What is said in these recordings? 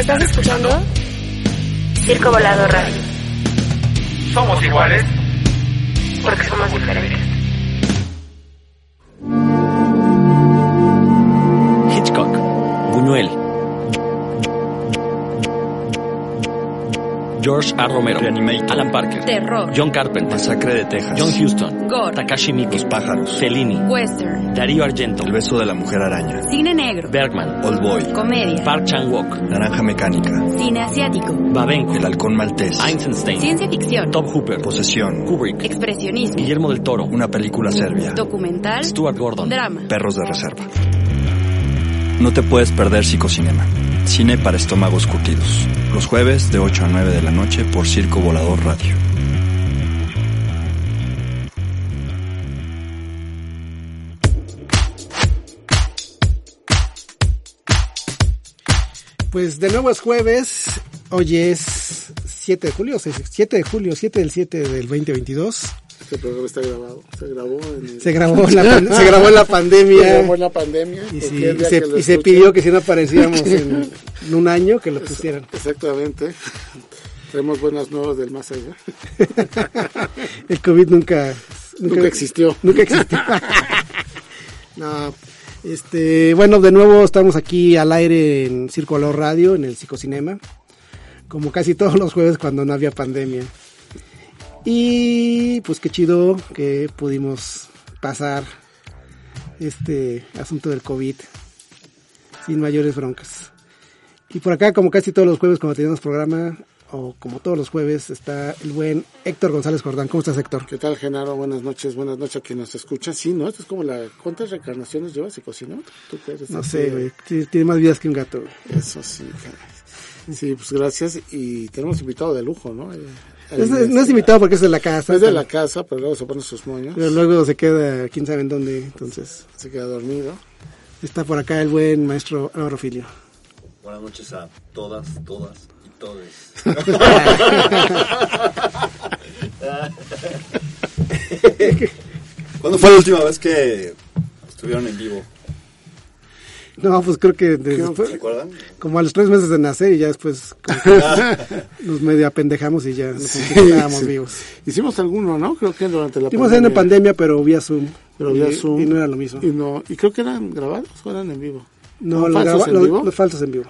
¿Estás escuchando? Circo Volador Radio. Somos iguales. Porque somos diferentes. Hitchcock, Buñuel, George A. Romero, Alan Parker, Terror. John Carpenter, Masacre de Texas. John Huston, Gore. Takashi Miike, Los pájaros. Fellini, Western. Darío Argento, El beso de la mujer araña. Cine negro. Bergman, Old Boy. Comedia. Park Chan-wook, Naranja mecánica. Cine asiático. Babenco, El halcón maltés. Einstein, Ciencia ficción. Top Hooper, Posesión. Kubrick, Expresionismo. Guillermo del Toro, Una película serbia. Documental. Stuart Gordon, Drama. Perros de reserva. No te puedes perder Psicocinema. Cine para estómagos curtidos. Los jueves de 8 a 9 de la noche por Circo Volador Radio. Pues de nuevo es jueves, hoy es 7 de julio, 7 de julio, 7 del 7 del 2022. Este programa está grabado. Se grabó en, el- Se grabó en la, se grabó en la se pandemia grabó en la pandemia. y, sí, se, y se pidió que si no aparecíamos en, en un año que lo pusieran. Exactamente. Tenemos buenas nuevas del más allá. El COVID nunca, Nunca existió. Nunca existió. no, este, bueno, de nuevo estamos aquí al aire en Circo Valor Radio, en el Psicocinema, como casi todos los jueves cuando no había pandemia. Y pues qué chido que pudimos pasar este asunto del COVID sin mayores broncas. Y por acá, como casi todos los jueves cuando teníamos programa, o como todos los jueves, está el buen Héctor González Jordán. ¿Cómo estás, Héctor? ¿Qué tal, Genaro? Buenas noches, buenas noches a quien nos escucha. Sí, ¿no? Esto es como la... ¿Cuántas reencarnaciones llevas y cocinó? ¿Tú qué eres? No sé, güey. Tiene tiene más vidas que un gato. Eso sí, caray. Sí, pues gracias. Y tenemos invitado de lujo, ¿no? Es- no es invitado porque es de la casa. Es de la casa, pero luego se pone sus moños. Pero luego se queda quién sabe en dónde. Entonces, Se queda dormido. está por acá el buen maestro Álvaro Filio. Buenas noches a todas, todas y todes. ¿Cuándo fue la última vez que estuvieron en vivo? No, pues creo que después- ¿Se acuerdan? como a los tres meses de nacer y ya después nos medio apendejamos y ya nos sí. vivos. Hicimos alguno, ¿no? Creo que durante la Estuvimos en la pandemia, pero vía Zoom. Pero vía Y- Zoom. Y no era lo mismo. Y, no, y creo que eran grabados o eran en vivo. No, ¿Eran lo falsos en lo- vivo? los falsos en vivo.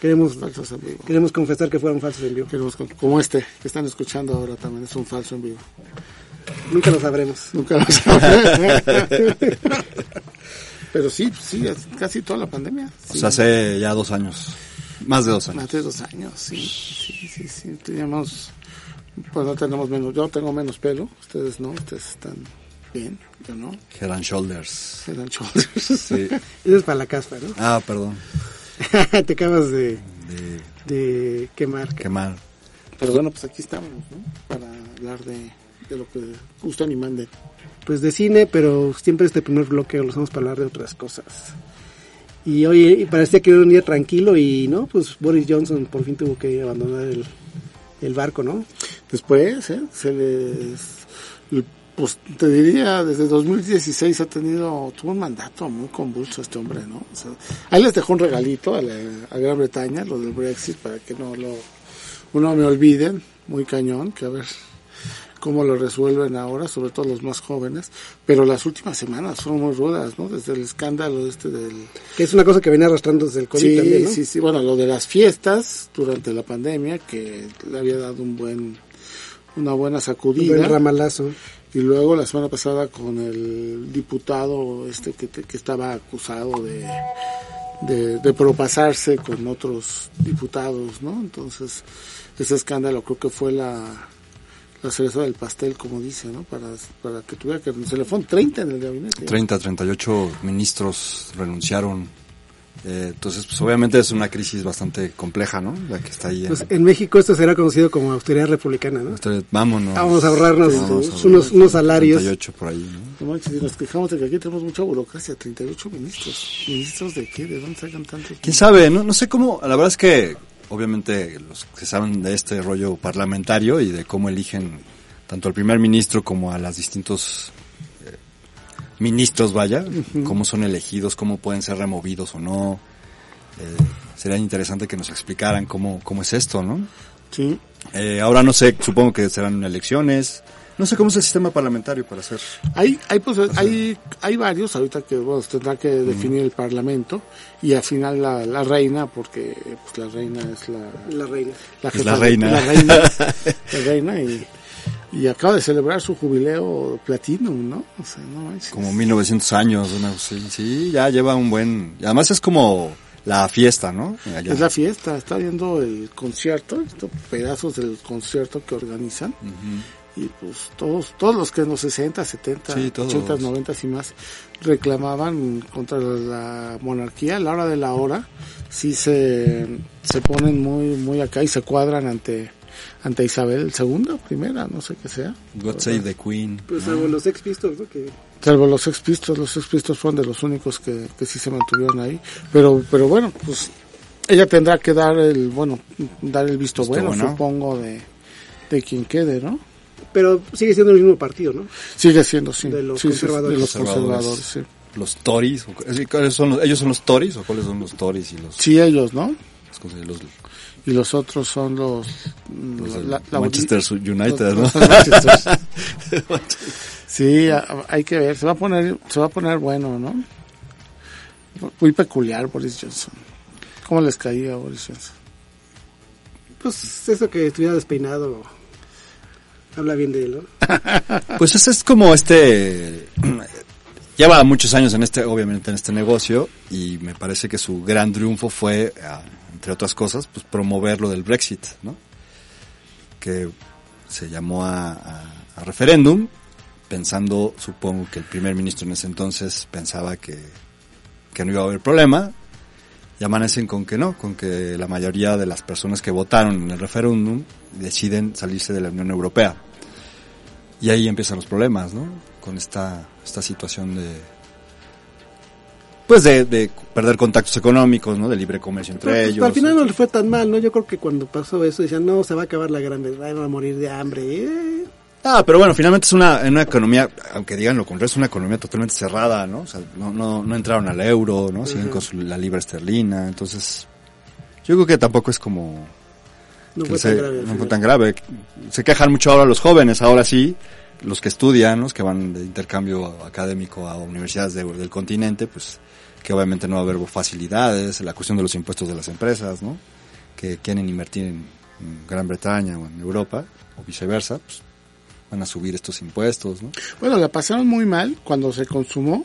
Queremos, Falsos en vivo. queremos confesar que fueron falsos en vivo. Queremos como este que están escuchando ahora también es un falso en vivo. Nunca lo sabremos. Nunca lo sabré. Pero sí, sí, casi toda la pandemia. O Sí. sea, hace ya dos años. Más de dos años. Más de dos años, sí, sí, sí, sí. Teníamos, pues no tenemos menos, yo tengo menos pelo, ustedes no, ustedes están bien, yo no, Head and Shoulders. eran shoulders. Sí. Eso es para la caspa, ¿no? Ah, perdón. Te acabas de, De de quemar. quemar. Pero bueno, pues aquí estamos, ¿no? Para hablar de, de lo que gustan y manden. Pues de cine, pero siempre este primer bloque lo usamos para hablar de otras cosas. Y hoy parecía que era un día tranquilo y no, pues Boris Johnson por fin tuvo que abandonar el, el barco, ¿no? Después, ¿eh? Se les, pues te diría, desde 2016 ha tenido, tuvo un mandato muy convulso este hombre, ¿no? Ahí les dejó un regalito a, la, a Gran Bretaña, lo del Brexit, para que no lo, uno me olviden, muy cañón, que a ver cómo lo resuelven ahora, sobre todo los más jóvenes, pero las últimas semanas fueron muy rudas, ¿no? Desde el escándalo este del... Que es una cosa que venía arrastrando desde el COVID Sí, también, ¿no? sí, sí, bueno, lo de las fiestas durante la pandemia, que le había dado un buen, una buena Un sacudida. buen ramalazo. Y luego la semana pasada con el diputado este que, que estaba acusado de, de, de propasarse con otros diputados, ¿no? Entonces, ese escándalo creo que fue la, la cereza del pastel, como dice, ¿no? Para, para que tuviera que... Se le fueron 30 en el gabinete. 30, 38 ministros renunciaron Eh, entonces, pues obviamente es una crisis bastante compleja, ¿no? La que está ahí. en- Pues en México esto será conocido como austeridad republicana, ¿no? Entonces, vámonos. Vamos a ahorrarnos Vamos a ahorrar unos, unos salarios. 38 por ahí, ¿no? No manches, y nos quejamos de que aquí tenemos mucha burocracia, 38 ministros. ¿Ministros de qué? ¿De dónde sacan tantos? ¿Quién sabe? No, no sé cómo, la verdad es que obviamente los que saben de este rollo parlamentario y de cómo eligen tanto al primer ministro como a los distintos eh, ministros, vaya, cómo son elegidos, cómo pueden ser removidos o no. Eh, sería interesante que nos explicaran cómo, cómo es esto, ¿no? Sí. Eh, ahora no sé, supongo que serán elecciones. No sé cómo es el sistema parlamentario para hacer. Hay, hay, pues, hay, hay varios, ahorita que bueno, tendrá que definir el Parlamento y al final la, la reina, porque pues, la reina es la, La reina. la Es la reina. la reina, la reina y, y acaba de celebrar su jubileo platinum, ¿no? O sea, no manches. Como 1900 años, una, sí, sí, ya lleva un buen... y Además es como la fiesta, ¿no? Allá. Es la fiesta, está viendo el concierto, estos pedazos del concierto que organizan. Y pues todos, todos los que en los 60, 70, Sí, todos. 80, 90 y más reclamaban contra la monarquía, a la hora de la hora, sí se, se ponen muy, muy acá y se cuadran ante, ante Isabel II, primera, no sé qué sea. God Save the Queen. Pues salvo los Ex Pistols, ¿no? Que Salvo los Sex Pistols, los Sex Pistols fueron de los únicos que, que sí se mantuvieron ahí. Pero, pero bueno, pues ella tendrá que dar el, bueno, dar el visto, Visto bueno, bueno. supongo, de, de quien quede, ¿no? Pero sigue siendo el mismo partido, ¿no? Sigue siendo, sí. De los Sí, sí, conservadores. de los Conservadores. conservadores, sí. Los Tories. o- es- ¿cuáles son los- ¿Ellos son los Tories o cuáles son los Tories y los, Sí, ellos, ¿no? los, cosas- los- Y los otros son los... los del la- la- Manchester United, ¿no? Manchester. sí, a- hay que ver, se va a poner, se va a poner bueno, ¿no? Muy peculiar Boris Johnson. ¿Cómo les caía a Boris Johnson? Pues eso que estuviera despeinado habla bien de él, ¿no? Pues ese es como este... Lleva muchos años en este, obviamente en este negocio y me parece que su gran triunfo fue, entre otras cosas, pues promover lo del Brexit, ¿no? Que se llamó a, a- a referéndum pensando, supongo que el primer ministro en ese entonces pensaba que, que no iba a haber problema y amanecen con que no, con que la mayoría de las personas que votaron en el referéndum deciden salirse de la Unión Europea. Y ahí empiezan los problemas, ¿no? Con esta, esta situación de, pues de, de perder contactos económicos, ¿no? De libre comercio entre Pero, pues, ellos. al final no le fue tan mal, ¿no? Yo creo que cuando pasó eso decían, no, se va a acabar la Gran Bretaña, van a morir de hambre. Eh, Ah, pero bueno, finalmente es una, una economía, aunque digan lo contrario, es una economía totalmente cerrada, ¿no? O sea, no, no, no entraron al euro, ¿no? Siguen con su- la libra esterlina, entonces, yo creo que tampoco es como, no fue se- tan grave. no fue tan grave. Se quejan mucho ahora los jóvenes, ahora sí, los que estudian, los que van de intercambio académico a universidades de- del continente, pues que obviamente no va a haber facilidades, la cuestión de los impuestos de las empresas, ¿no? Que quieren invertir en, en Gran Bretaña o en Europa, o viceversa, pues van a subir estos impuestos, ¿no? Bueno, la pasaron muy mal cuando se consumó.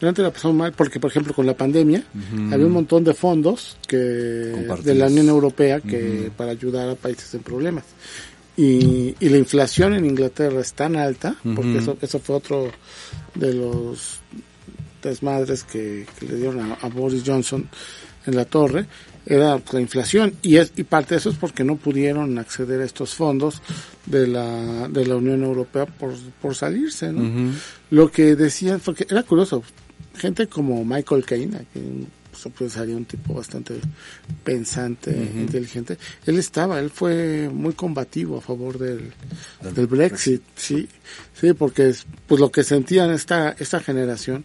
Realmente la pasaron mal porque, por ejemplo, con la pandemia había un montón de fondos que de la Unión Europea que para ayudar a países en problemas. Y, y la inflación en Inglaterra es tan alta, porque eso, eso fue otro de los desmadres que, que le dieron a, a Boris Johnson en la torre, era la inflación y es y parte de eso es porque no pudieron acceder a estos fondos de la de la Unión Europea por, por salirse, ¿no? Lo que decían fue que era curioso, gente como Michael Caine, que pues, sería un tipo bastante pensante, inteligente, él estaba, él fue muy combativo a favor del, del Brexit, sí, sí, porque es, pues lo que sentían esta, esta generación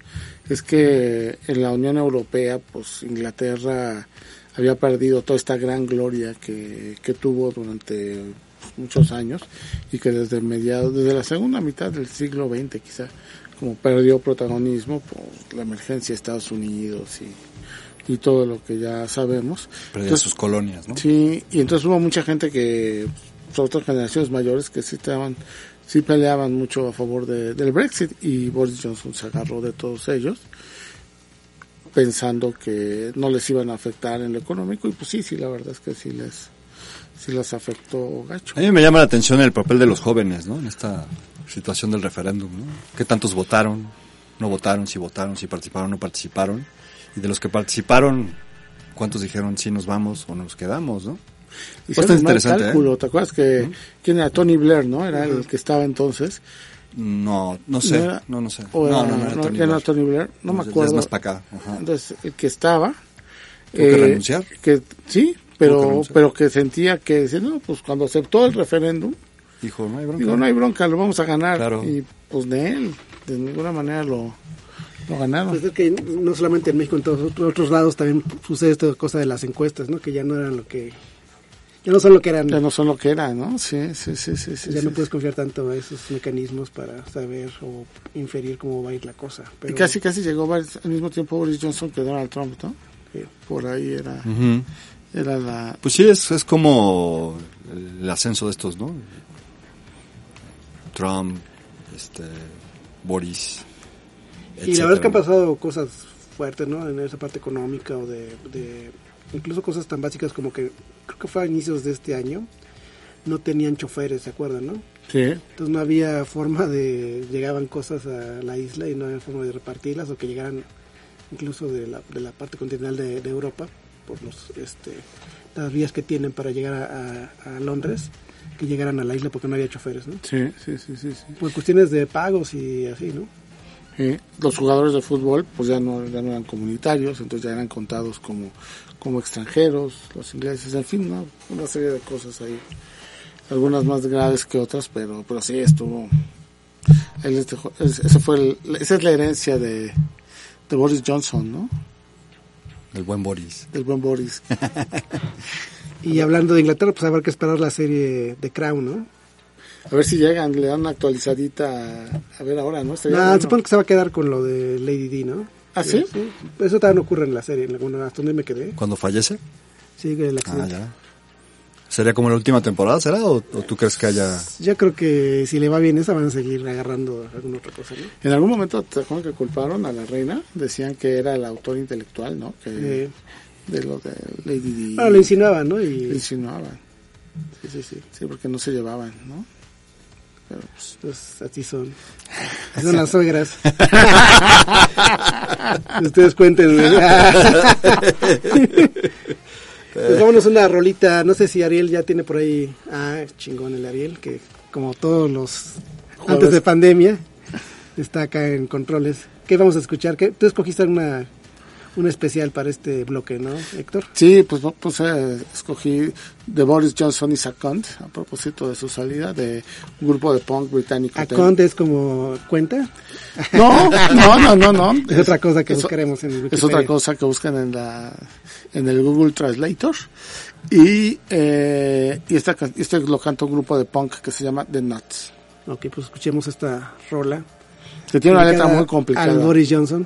es que en la Unión Europea, pues Inglaterra había perdido toda esta gran gloria que, que tuvo durante muchos años y que desde mediados, desde la segunda mitad del siglo XX quizá, como perdió protagonismo por la emergencia de Estados Unidos y, y todo lo que ya sabemos. Entonces, sus colonias, ¿no? Sí, y entonces hubo mucha gente que, sobre todo generaciones mayores, que sí estaban, sí peleaban mucho a favor de, del Brexit y Boris Johnson se agarró de todos ellos pensando que no les iban a afectar en lo económico y pues sí, sí, la verdad es que sí les, sí les afectó gacho. A mí me llama la atención el papel de los jóvenes, ¿no? En esta situación del referéndum, ¿no? ¿Qué tantos votaron? No votaron, si votaron, si participaron, no participaron. Y de los que participaron, ¿cuántos dijeron sí nos vamos o nos quedamos, no? Hicieron un mal interesante, ¿eh? cálculo, ¿te acuerdas que quién era Tony Blair, no? Era el que estaba entonces. No, no sé, ¿No era- no, no sé. o no, era- no, no era no, Tony no Tony Blair, no me acuerdo. Es más para acá. Ajá. Entonces, el que estaba... ¿Tuvo que renunciar? Que, sí, Tuvo que pero, pero que sentía que, decía, no, pues cuando aceptó el referéndum, Dijo, no hay bronca. digo, no hay bronca, lo vamos a ganar. Claro. Y pues de él, de ninguna manera lo, lo ganaron. Pues es que no solamente en México, en todos otros lados también sucede esta cosa de las encuestas, ¿no? Que ya no eran lo que... Ya no son lo que eran. ya no son lo que era, ¿no? Sí, sí, sí, sí. sí, ya sí. no puedes confiar tanto a esos mecanismos para saber o inferir cómo va a ir la cosa. Pero, Y casi, casi llegó al mismo tiempo Boris Johnson que Donald Trump, ¿no? sí. Por ahí era, era la... Pues sí, es, es como el ascenso de estos, ¿no? Trump, este, Boris. Y la verdad es que han pasado cosas fuertes, ¿no? En esa parte económica o de, de- Incluso cosas tan básicas como que creo que fue a inicios de este año, no tenían choferes, ¿se acuerdan, no? Sí, Entonces no había forma de... Llegaban cosas a la isla y no había forma de repartirlas o que llegaran incluso de la, de la parte continental de, de Europa por los este las vías que tienen para llegar a, a- a Londres que llegaran a la isla porque no había choferes, ¿no? sí, sí, sí, sí. sí. Por cuestiones de pagos y así, ¿no? Sí, Los jugadores de fútbol pues ya no, ya no eran comunitarios, entonces ya eran contados como, como extranjeros, los ingleses, en fin, ¿no? una serie de cosas ahí. Algunas más graves que otras, pero, pero sí estuvo... Él les dejó- es- ese fue el- esa es la herencia de, de Boris Johnson, ¿no? El buen Boris. Del buen Boris. Y hablando de Inglaterra, pues habrá que esperar la serie de Crown, ¿no? A ver si llegan, le dan una actualizadita. A ver ahora, ¿no? Nah, bueno. supongo que se va a quedar con lo de Lady D, ¿no? ¿Ah, sí? Eso no ocurre en la serie, en alguna, hasta donde me quedé. ¿Cuando fallece? Sí, el Ah, accidente. ya. ¿Sería como la última temporada, será? ¿O, o tú crees que haya...? Yo creo que si le va bien esa van a seguir agarrando alguna otra cosa, ¿no? En algún momento, ¿te acuerdas que culparon a la reina? Decían que era el autor intelectual, ¿no? Que, De lo de Lady Di. bueno, lo insinuaban, ¿no? Insinuaban. sí, sí, sí. Sí, porque no se llevaban, ¿no? Pero pues, Pues así son. Así son las suegras. Ustedes cuenten. pues vámonos una rolita. No sé si Ariel ya tiene por ahí. Ah, chingón el Ariel, que como todos los. Antes de pandemia, está acá en controles. ¿Qué vamos a escuchar? ¿Qué? Tú escogiste una, una especial para este bloque, ¿no, Héctor? sí, pues, pues eh, escogí de Boris Johnson y Saccont a propósito de su salida de un grupo de punk británico. Acont es como cuenta. No, no, no, no, no. Es otra cosa que es- buscaremos en Es Wikipedia. otra cosa que buscan en la en el Google Translator. Y, eh, y esta, este lo canta un grupo de punk que se llama The Nuts. Ok, pues escuchemos esta rola. Que tiene una letra muy complicada. Al Boris Johnson.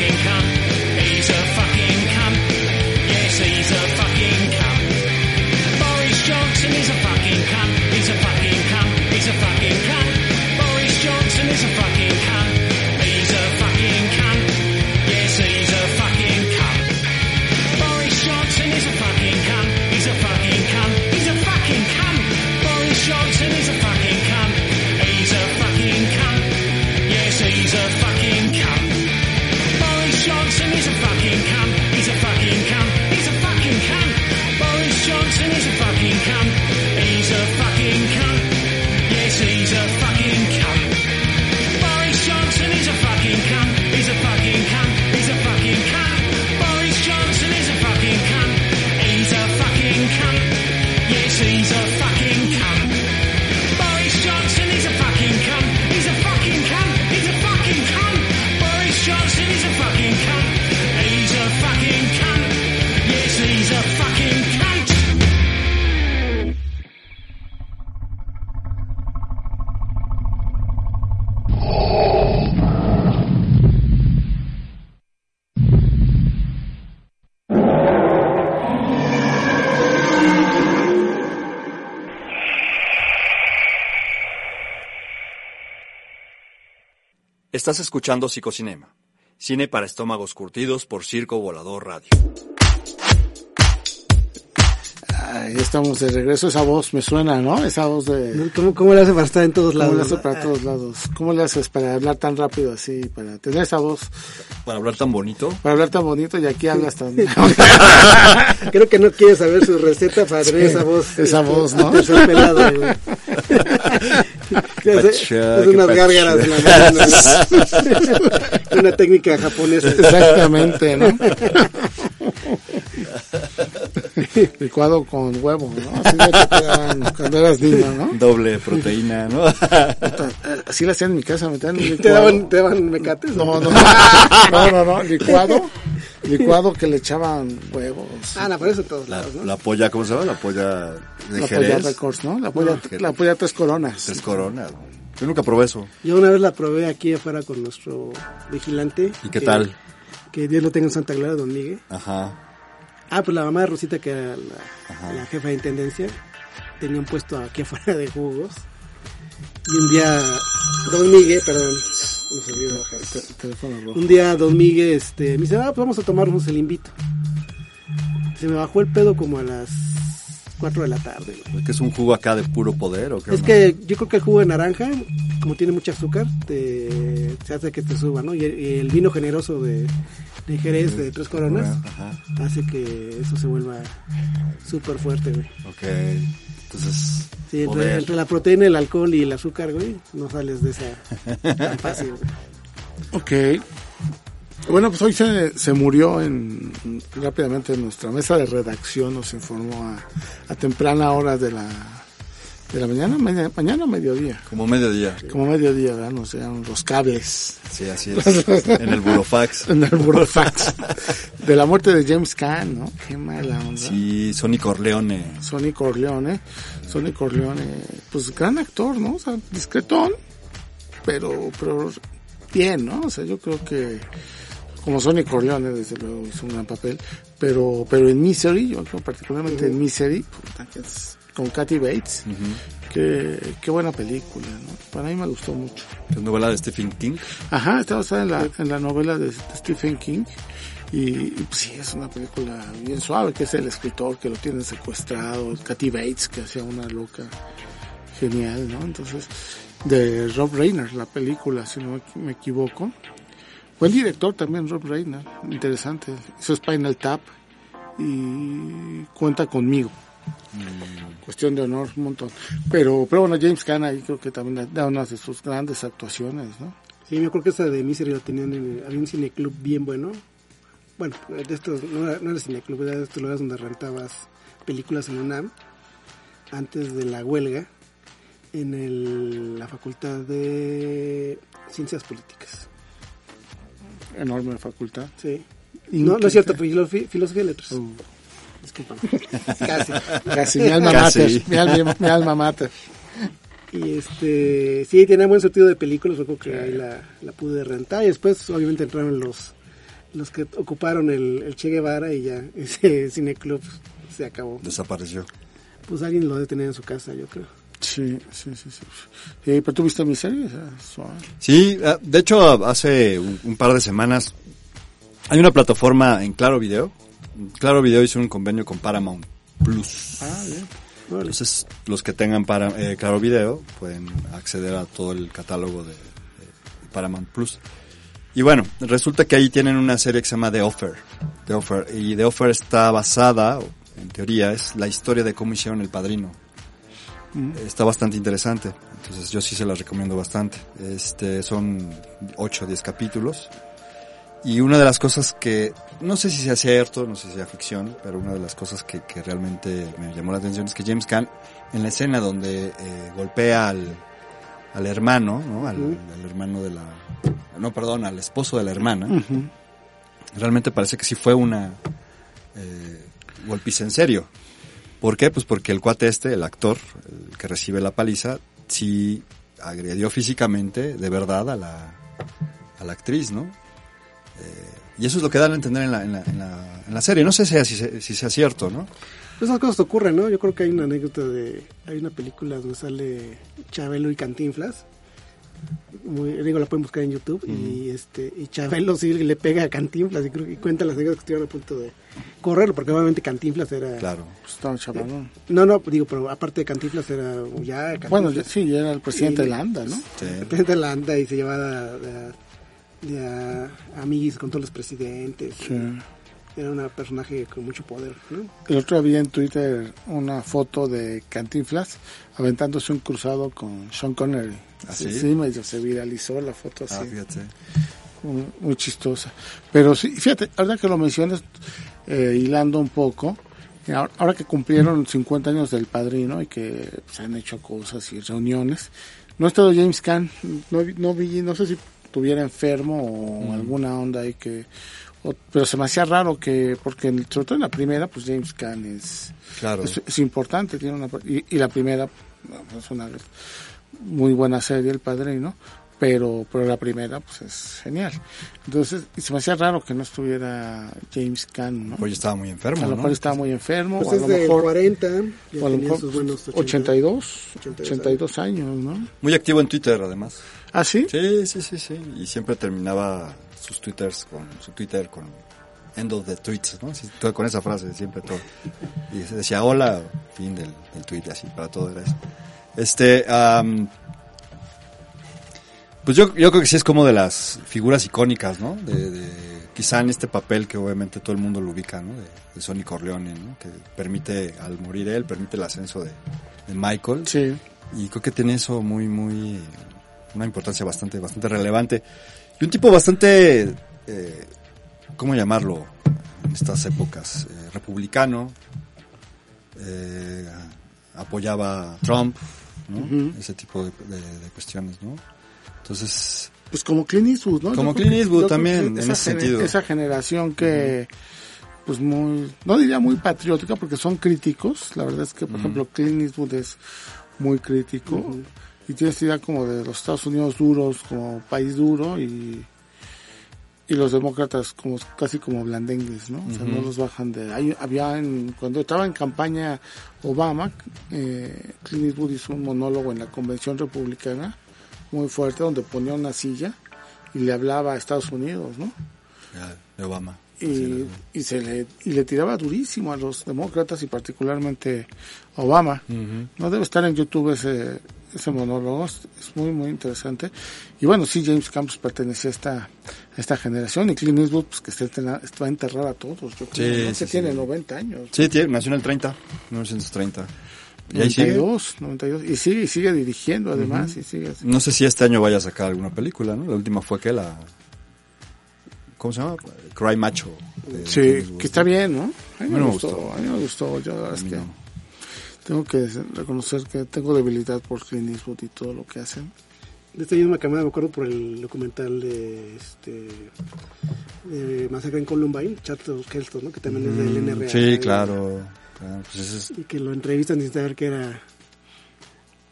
Estás escuchando Psicocinema, cine para estómagos curtidos por Circo Volador Radio. Estamos de regreso. Esa voz me suena, ¿no? Esa voz de... ¿Cómo, cómo le hace para estar en todos ¿Cómo le lados? haces para todos lados? ¿Cómo le haces para hablar tan rápido así? Para tener esa voz, Para hablar tan bonito, para hablar tan bonito y aquí hablas tan... Creo que no quiere saber su receta para tener esa voz. esa este, voz, ¿no? aterciopelada, güey. Hace, Pacha, hace unas gárgaras mañana. Una técnica japonesa. Exactamente, ¿no? Licuado con huevo, ¿no? Así de que te daban cuando eras niño, ¿no? doble proteína, ¿no? Eh, Así lo hacían en mi casa, me daban ¿Te daban, te daban mecates? No, no, no, no, no, licuado, licuado que le echaban huevos. Ah, no, por eso en todos La, lados, ¿no? la polla, ¿cómo se llama? La polla de La polla Jerez. Records, ¿no? La polla, la polla tres coronas. Tres coronas. Yo nunca probé eso. Yo una vez la probé aquí afuera con nuestro vigilante. ¿Y qué que- tal? Que Dios lo tenga en Santa Clara, don Miguel. Ajá. Ah, pues la mamá de Rosita, que era la, la jefa de intendencia, tenía un puesto aquí afuera de jugos. Y un día, Don Miguel, perdón, no. Un día Don Miguel este, me dice, ah, pues vamos a tomarnos el invito. Se me bajó el pedo como a las 4 de la tarde. ¿Que es un jugo acá de puro poder o qué? Es que yo creo que el jugo de naranja, como tiene mucho azúcar, te, se hace que te suba, ¿no? Y el, y el vino generoso de, de Jerez de Tres Coronas Ajá. hace que eso se vuelva súper fuerte, güey. Ok. Entonces, Sí, entre, entre la proteína, el alcohol y el azúcar, güey, no sales de esa tan fácil, güey. Ok. Bueno, pues hoy se, se murió en, rápidamente en nuestra mesa de redacción, nos informó a, a temprana hora de la, de la mañana, mañana, mañana o mediodía. Como mediodía. Como mediodía, ¿verdad? Nos llegaron los cables Sí, así es. en el burofax. en el burofax de la muerte de James Caan, ¿no? Qué mala onda. Sí, Sonny Corleone. Sonny Corleone, Sonny Corleone, pues gran actor, ¿no? O sea, discretón, pero, pero bien, ¿no? O sea, yo creo que como Sonny Corleone, desde luego hizo un gran papel, pero, pero en Misery, yo creo particularmente en Misery, que con Kathy Bates, qué, qué buena película, ¿no? Para mí me gustó mucho. que es novela de Stephen King. Ajá, está basada en la, en la novela de, de Stephen King. Y, y, pues, sí, es una película bien suave, que es el escritor que lo tiene secuestrado, Kathy Bates, que hacía una loca genial, ¿no? Entonces, de Rob Reiner, la película, si no me equivoco. Buen director también, Rob Reiner, interesante. Hizo Spinal Tap y Cuenta conmigo. Cuestión de honor, un montón. Pero, pero bueno, James Caan ahí creo que también da una de sus grandes actuaciones, ¿no? Sí, yo creo que esa de Misery la tenían en había un cineclub bien bueno. Bueno, de estos, no era, no era cineclub, era de estos lugares donde rentabas películas en UNAM antes de la huelga en el, la Facultad de Ciencias Políticas. Enorme facultad. Sí. ¿Y No, es cierto, filosofía, filosofía y letras. Uh. Disculpa. Casi. Casi, mi alma Casi. mater. Mi, alma- mi alma mater. Y este, sí, tenía buen sentido de películas, creo que ahí la, la pude rentar. Y después, obviamente, entraron los, los que ocuparon el, el Che Guevara y ya ese cineclub se acabó. Desapareció. Pues alguien lo debe tener en su casa, yo creo. Sí, sí, sí, sí. Eh, ¿Pero tú viste mi serie? Sí, ah, de hecho, hace un, un par de semanas hay una plataforma en Claro Video. Claro Video hizo un convenio con Paramount Plus. Ah, bien. Entonces, los que tengan para, eh, Claro Video pueden acceder a todo el catálogo de, de Paramount Plus. Y bueno, resulta que ahí tienen una serie que se llama The Offer. The Offer. Y The Offer está basada, en teoría, es la historia de cómo hicieron El Padrino. Está bastante interesante. Entonces yo sí se la recomiendo bastante. Este, son 8 o 10 capítulos. Y una de las cosas que, no sé si sea cierto, no sé si sea ficción, pero una de las cosas que, que realmente me llamó la atención es que James Caan, en la escena donde eh, golpea al, al hermano, ¿no? Al, al hermano de la, no, perdón, al esposo de la hermana, realmente parece que sí fue una eh, golpiza en serio. ¿Por qué? Pues porque el cuate este, el actor, el que recibe la paliza, sí agredió físicamente, de verdad, a la, a la actriz, ¿no? Eh, y eso es lo que dan a entender en la, en la, en la, serie. No sé si, sea- si, sea- cierto, ¿no? Esas cosas ocurren, ¿no? Yo creo que hay una anécdota de... Hay una película donde sale Chabelo y Cantinflas. Muy, digo, la pueden buscar en YouTube y este y Chabelo sí le pega a Cantinflas y creo que cuenta las anécdotas que estuvieron a punto de correrlo porque obviamente Cantinflas era Claro. Pues estaba chavalón. no no digo pero aparte de Cantinflas era ya Cantinflas, Bueno, sí, era el presidente Y- de la ANDA, ¿no? Sí. el presidente de la ANDA y se llevaba de, de- de a- amiguis con todos los presidentes Sí. era un personaje con mucho poder ¿no? El otro día vi en Twitter una foto de Cantinflas aventándose un cruzado con Sean Connery. ¿Ah, sí, se viralizó la foto así. Ah, fíjate. muy, muy chistosa. Pero sí, fíjate, ahora que lo mencionas, eh, hilando un poco, eh, ahora, ahora que cumplieron 50 años del padrino y que se han hecho cosas y reuniones, no ha estado James Caan, no, vi- no vi, no sé si estuviera enfermo o alguna onda ahí que, o- pero se me hacía raro que, porque en- sobre todo en la primera, pues James Caan es, Claro. es, es importante, tiene una, y, y la primera es una muy buena serie, El Padrino, pero, pero la primera pues es genial. Entonces, y se me hacía raro que no estuviera James Caan, ¿no? Oye, estaba muy a enfermo, lo ¿no? mejor estaba muy enfermo, pues o a es lo del mejor, 40 ya o a lo mejor sus buenos 80. 82, 82 82 años, ¿no? Muy activo en Twitter, además. ¿Ah, sí? Sí, sí, sí, sí. Y siempre terminaba sus twitters con su Twitter con end of the tweets, ¿no? Sí, todo con esa frase, siempre todo. Y se decía hola, fin del, del tweet, así, para todo era eso. Este, pues yo, yo creo que sí es como de las figuras icónicas, ¿no? De, de- quizá en este papel que obviamente todo el mundo lo ubica, ¿no? De, de Sonny Corleone, ¿no? Que permite, al morir él, permite el ascenso de, de Michael. Sí. Y creo que tiene eso muy, muy, una importancia bastante, bastante relevante. Y un tipo bastante, eh, ¿cómo llamarlo? En estas épocas, eh, republicano, eh, apoyaba a Trump, ¿no? Ese tipo de, de- de cuestiones, ¿no? Entonces, Pues como Clint Eastwood, ¿no? Como Clint Eastwood también, en ese sentido. Esa generación que, pues muy, no diría muy patriótica porque son críticos. La verdad es que, por ejemplo, Clint Eastwood es muy crítico y tiene esta idea como de los Estados Unidos duros, como país duro y, y los demócratas como casi como blandengues, ¿no? O sea, no los bajan de... Hay, había en, cuando estaba en campaña Obama, eh, Clint Eastwood hizo un monólogo en la convención republicana muy fuerte donde ponía una silla y le hablaba a Estados Unidos, ¿no? de Obama. Y, y se le y le tiraba durísimo a los demócratas y particularmente a Obama. No debe estar en YouTube ese ese monólogo, es, muy muy interesante. Y bueno, sí James Campos pertenecía a esta a esta generación y Clint Eastwood pues que está, está a todos, yo creo, Sí, sí, que sí. tiene 90 años. Sí, tiene, nació en el 30, 1930. ¿Y ahí sigue? 92, 92 y sigue y sigue dirigiendo además y sigue No sé si este año vaya a sacar alguna película, ¿no? La última fue que la... ¿Cómo se llama? Cry Macho. Sí, que está bien, ¿no? A mí me, gustó, gustó. a mí me gustó. Yo es A mí que no. Tengo que reconocer que tengo debilidad por Clint Eastwood y todo lo que hacen. De esta misma cámara me acuerdo por el documental de este de Masacre en Columbine, Chato Kelton, ¿no? que también es del NRA. Mm, Sí, claro. claro, pues ese es- Y que lo entrevistan sin saber que era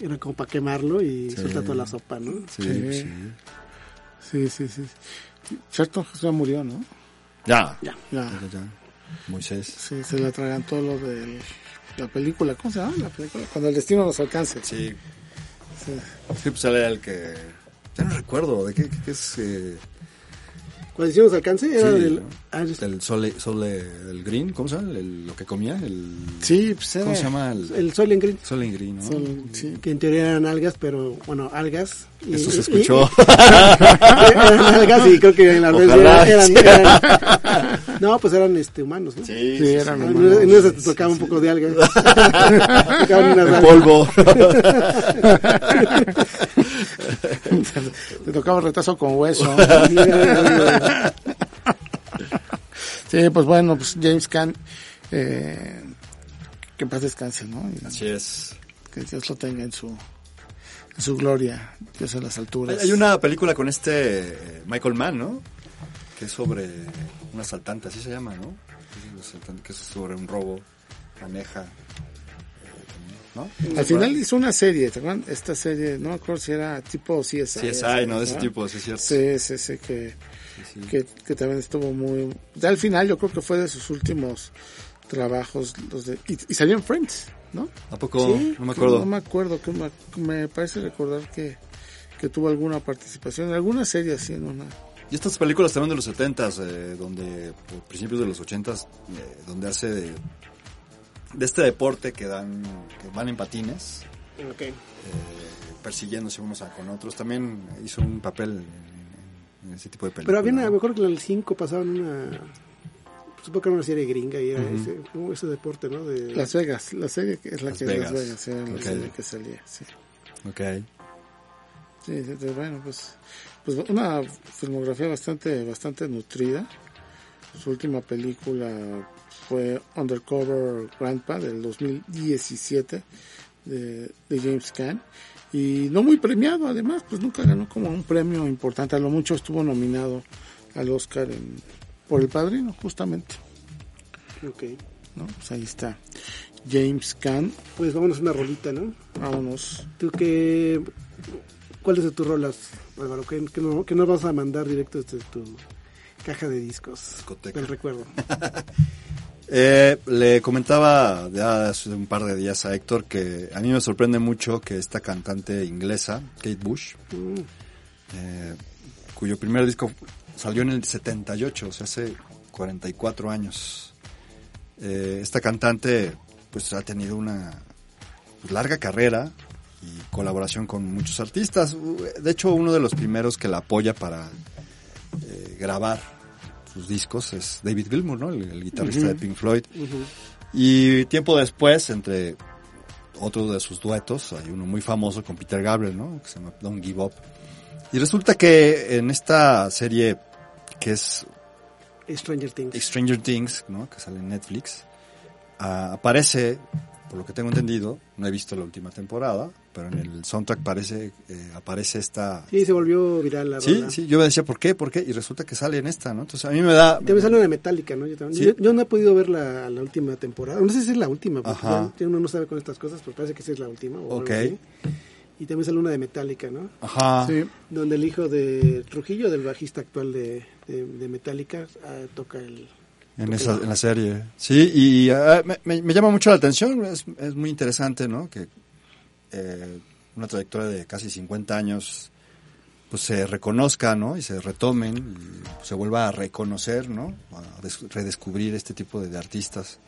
era como para quemarlo y Sí. suelta toda la sopa, ¿no? sí, Sí. sí. Sí, sí, sí. Cierto, ya murió, ¿no? Ya. Ya. Ya. Ya, ya. Moisés. Sí, se le atragantó lo de la película. ¿Cómo se llama la película? Cuando el destino nos alcance. Sí. Sí. Sí, pues era el que... Ya no recuerdo, ¿de qué, qué- qué es? Eh, Cuando hicimos alcance era Sí, del ¿no? ah, el sole, sole, el green, ¿cómo se llama? El- lo que comía, el... Sí, pues era- ¿Cómo se llama? El, el Soylent Green, Soylent Green, ¿no? Son- sí. que en teoría eran algas, pero bueno, algas. y- Eso y- se escuchó. y- eran algas y creo que en la Ojalá, eran, sí. eran- no, pues eran este humanos, ¿no? Sí, Sí, eran humanos. En una te tocaba un poco de algas. Algas. polvo. Te tocaba retazo con hueso. sí, pues bueno, pues James Caan, eh, que en paz descanse, ¿no? Y Así es. que Dios lo tenga en su, su gloria, Dios en las Hay, alturas. hay una película con este eh, Michael Mann, ¿no? Que es sobre un asaltante, así se llama, ¿no? Es un asaltante que es sobre un robo, maneja. eh, ¿No? Al final hizo una serie, ¿te acuerdas? Esta serie, no me acuerdo si era tipo CSI. Hay, ¿no? De ese tipo, sí es cierto. Sí, sí, sí, que, Sí, sí. que, que también estuvo muy... Ya al final yo creo que fue de sus últimos trabajos, los de, y, y salió en Friends, ¿no? ¿A poco? Sí, no me acuerdo. No me acuerdo, que me, me parece recordar que, que tuvo alguna participación en alguna serie así en una Y estas películas también de los 70s, eh, donde, por principios de los 80s, eh, donde hace de, de este deporte que dan, que van en patines, Ok. eh, persiguiéndose unos a- con otros, también hizo un papel en, en ese tipo de películas. Pero había una, ¿no? me acuerdo que en el 5 pasaban una. Supongo que era una serie gringa y era ese, como ese deporte, ¿no? De, Las Vegas, la serie que es la Las que Vegas. Las Vegas era la serie que salía, sí. Ok. Sí, bueno, pues, pues una filmografía bastante, bastante nutrida. Su última película fue Undercover Grandpa del 2017 de, de James Caan y no muy premiado además, pues nunca ganó como un premio importante, a lo mucho estuvo nominado al Oscar en, por El Padrino justamente, Ok. ¿no? Pues ahí está James Caan, Pues vámonos una rolita, ¿no? vámonos. ¿Tú qué. ¿Cuáles de tus rolas, Álvaro? ¿Qué, qué no, qué nos vas a mandar directo desde tu caja de discos? Discoteca. El recuerdo. Eh, le comentaba ya hace un par de días a Héctor que a mí me sorprende mucho que esta cantante inglesa, Kate Bush, Mm, eh, cuyo primer disco salió en el 78, o sea, hace 44 años. Eh, esta cantante pues ha tenido una larga carrera y colaboración con muchos artistas. De hecho, uno de los primeros que la apoya para eh, grabar sus discos es David Gilmour, ¿no? El, el guitarrista de Pink Floyd. ujú. Y tiempo después, entre otro de sus duetos, hay uno muy famoso con Peter Gabriel, ¿no? Que se llama Don't Give Up. Y resulta que en esta serie que es Stranger Things. Stranger Things, ¿no? Que sale en Netflix, ah, aparece, por lo que tengo entendido, no he visto la última temporada, pero en el soundtrack parece, eh, aparece esta... Sí, se volvió viral la Sí, rola. sí, yo me decía, ¿por qué? ¿Por qué? Y resulta que sale en esta, ¿no? Entonces a mí me da... También sale una de Metallica, ¿no? Yo, también- Sí. yo, yo no he podido ver la, la última temporada. No sé si es la última, porque ya uno no sabe con estas cosas, pero parece que sí es la última. o algo Ok. así. Y también sale una de Metallica, ¿no? Ajá. Sí. Donde el hijo de Trujillo, del bajista actual de, de, de Metallica, ah, toca el... En, esa, en la serie. Sí, y ah, me, me- me llama mucho la atención, es, es muy interesante, ¿no? Que eh, una trayectoria de casi 50 años pues se reconozca, ¿no? Y se retomen y se vuelva a reconocer, ¿no? A des- redescubrir este tipo de, de artistas.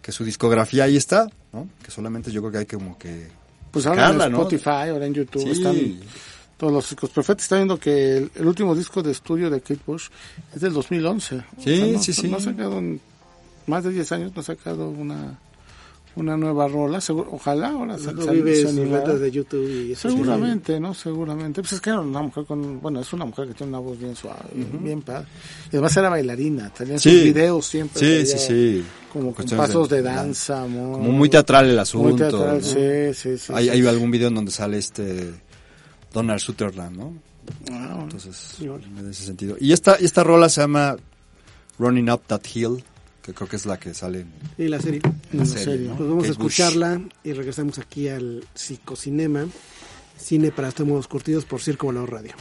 Que su discografía ahí está, ¿no? Que solamente yo creo que hay que como que... Pues ahora en ¿no? Spotify, ahora en YouTube Sí. están todos los discos. Perfecto, está viendo que el, el último disco de estudio de Kate Bush es del 2011. O Sí, no, sí, sí. No ha sacado en más de 10 años, no ha sacado una, una nueva rola. Seguro, ojalá ahora se, No se- vive se sus animara. ventas de YouTube y eso. Seguramente, ¿no? Seguramente. Pues es que era una mujer con, bueno, es una mujer que tiene una voz bien suave, bien padre. Y además era bailarina, tenía Sí. sus videos siempre. Sí, sí, sí. Como con pasos de, de danza, muy, Como muy teatral el asunto. muy teatral, ¿no? sí, sí, sí. hay, hay algún video en donde sale este Donald Sutherland, ¿no? Entonces, en ese sentido. Y esta, esta rola se llama Running Up That Hill, que creo que es la que sale en Y la serie. en la serie. serio. ¿no? Pues vamos a Bush. escucharla y regresamos aquí al Psicocinema, cine para estómagos curtidos por Circo Volador Radio.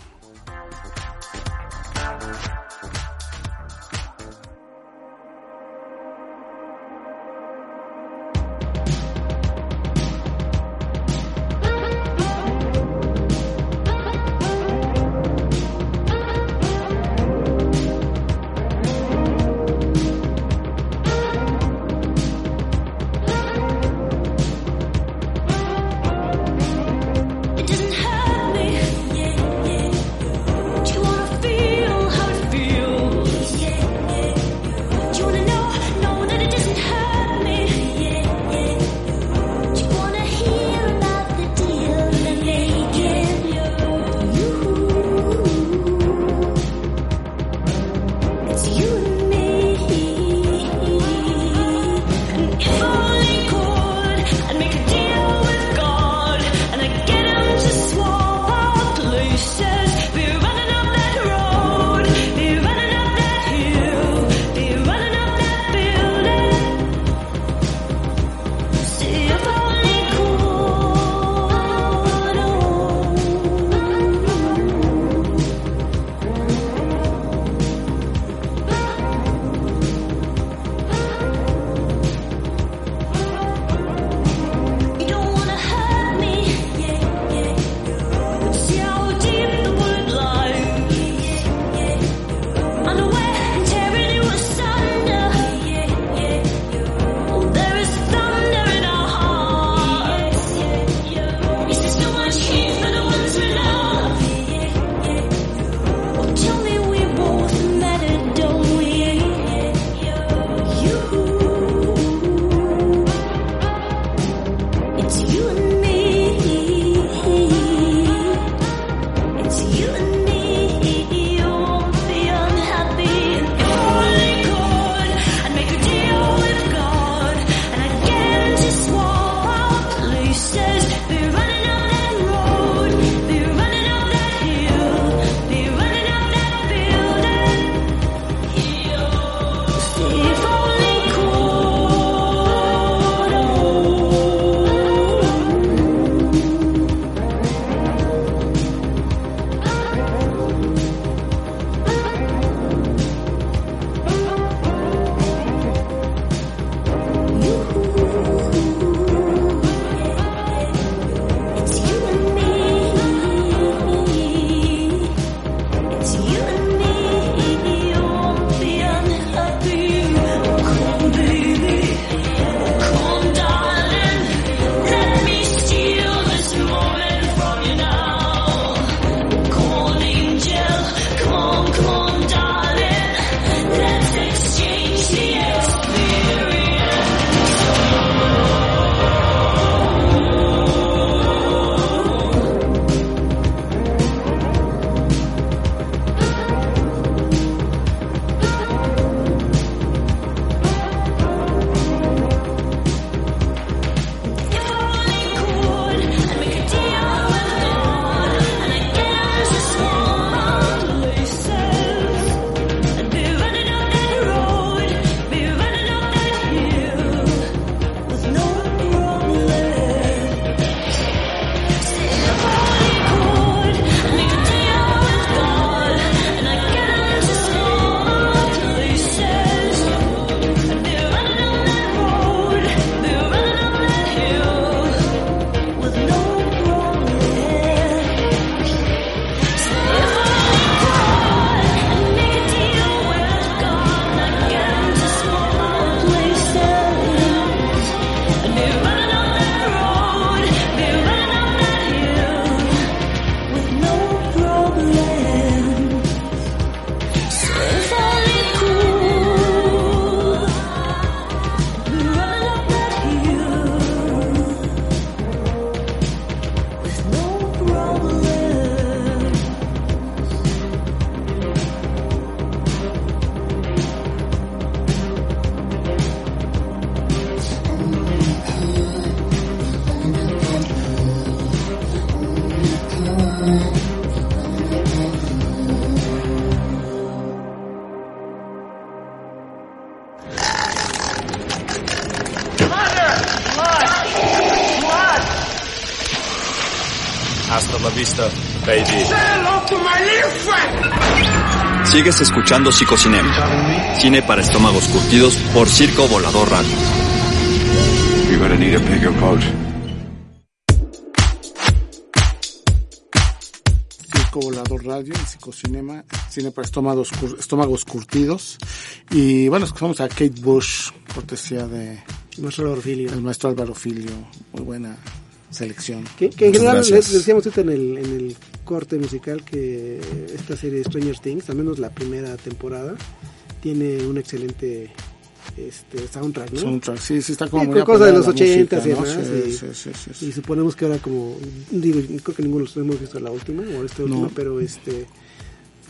Sigues escuchando Psicocinema. Cine para estómagos curtidos por Circo Volador Radio. You're gonna need a bigger boat. Circo Volador Radio, en Psicocinema, cine para estómagos, estómagos curtidos. Y bueno, escuchamos a Kate Bush, cortesía de Nuestro Orfilio. el maestro Álvaro Filio. Muy buena selección. Que, que en Muchas general les, decíamos en el, en el corte musical que esta serie Stranger Things, al menos la primera temporada, tiene un excelente este, soundtrack, ¿no? Soundtrack, sí, sí, está como Sí, muy con cosas de los a la 80 música, y ¿no? y- sí, sí. Y suponemos que ahora como, digo, creo que ninguno de nosotros hemos visto la última o esta última, No. pero este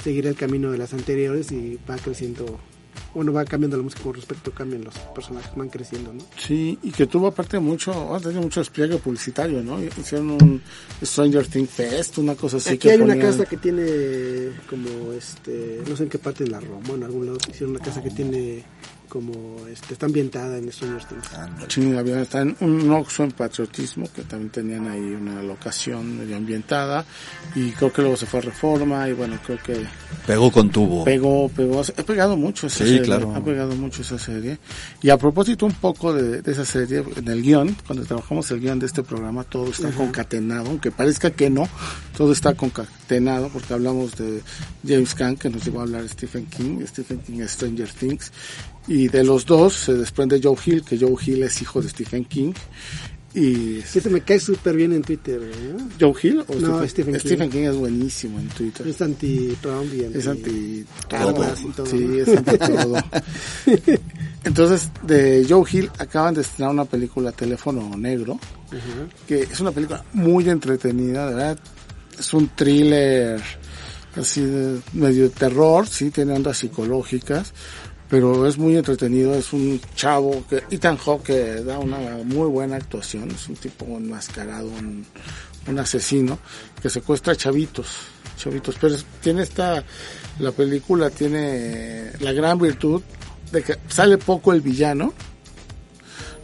seguirá el camino de las anteriores y va creciendo, bueno, va cambiando la música con respecto, cambian los personajes, van creciendo, ¿no? Sí, y que tuvo aparte mucho, ha tenido mucho despliegue publicitario, ¿no? Hicieron un Stranger Things Fest, una cosa así. Aquí que hay una ponían- casa que tiene como este, no sé en qué parte de la Roma, en algún lado hicieron una casa que tiene como este, está ambientada en Stranger Things. Sí, había, está en un Oxxo en Patriotismo, que también tenían ahí una locación medio ambientada, y creo que luego se fue a Reforma, y bueno, creo que Pegó con tubo. pegó, pegó, ha pegado mucho esa Sí, serie, claro. ha pegado mucho esa serie. Y a propósito un poco de, de esa serie, en el guion, cuando trabajamos el guion de este programa, todo está concatenado, aunque parezca que no, todo está concatenado, porque hablamos de James Caan, que nos llevó a hablar Stephen King, Stephen King Stranger Things, y de los dos se desprende Joe Hill, que Joe Hill es hijo de Stephen King, y Sí, se me cae súper bien en Twitter, ¿no? Joe Hill o No, Stephen King. Stephen King es buenísimo en Twitter. Es anti-Trump y anti... Es anti armas y todo, Sí, es anti todo. Entonces, de Joe Hill acaban de estrenar una película Teléfono Negro, que es una película muy entretenida, de verdad. Es un thriller así de medio de terror, sí, tiene ondas psicológicas, pero es muy entretenido. Es un chavo que Ethan Hawke que da una muy buena actuación, es un tipo enmascarado, un, un asesino que secuestra chavitos, chavitos, pero tiene esta, la película tiene la gran virtud de que sale poco el villano,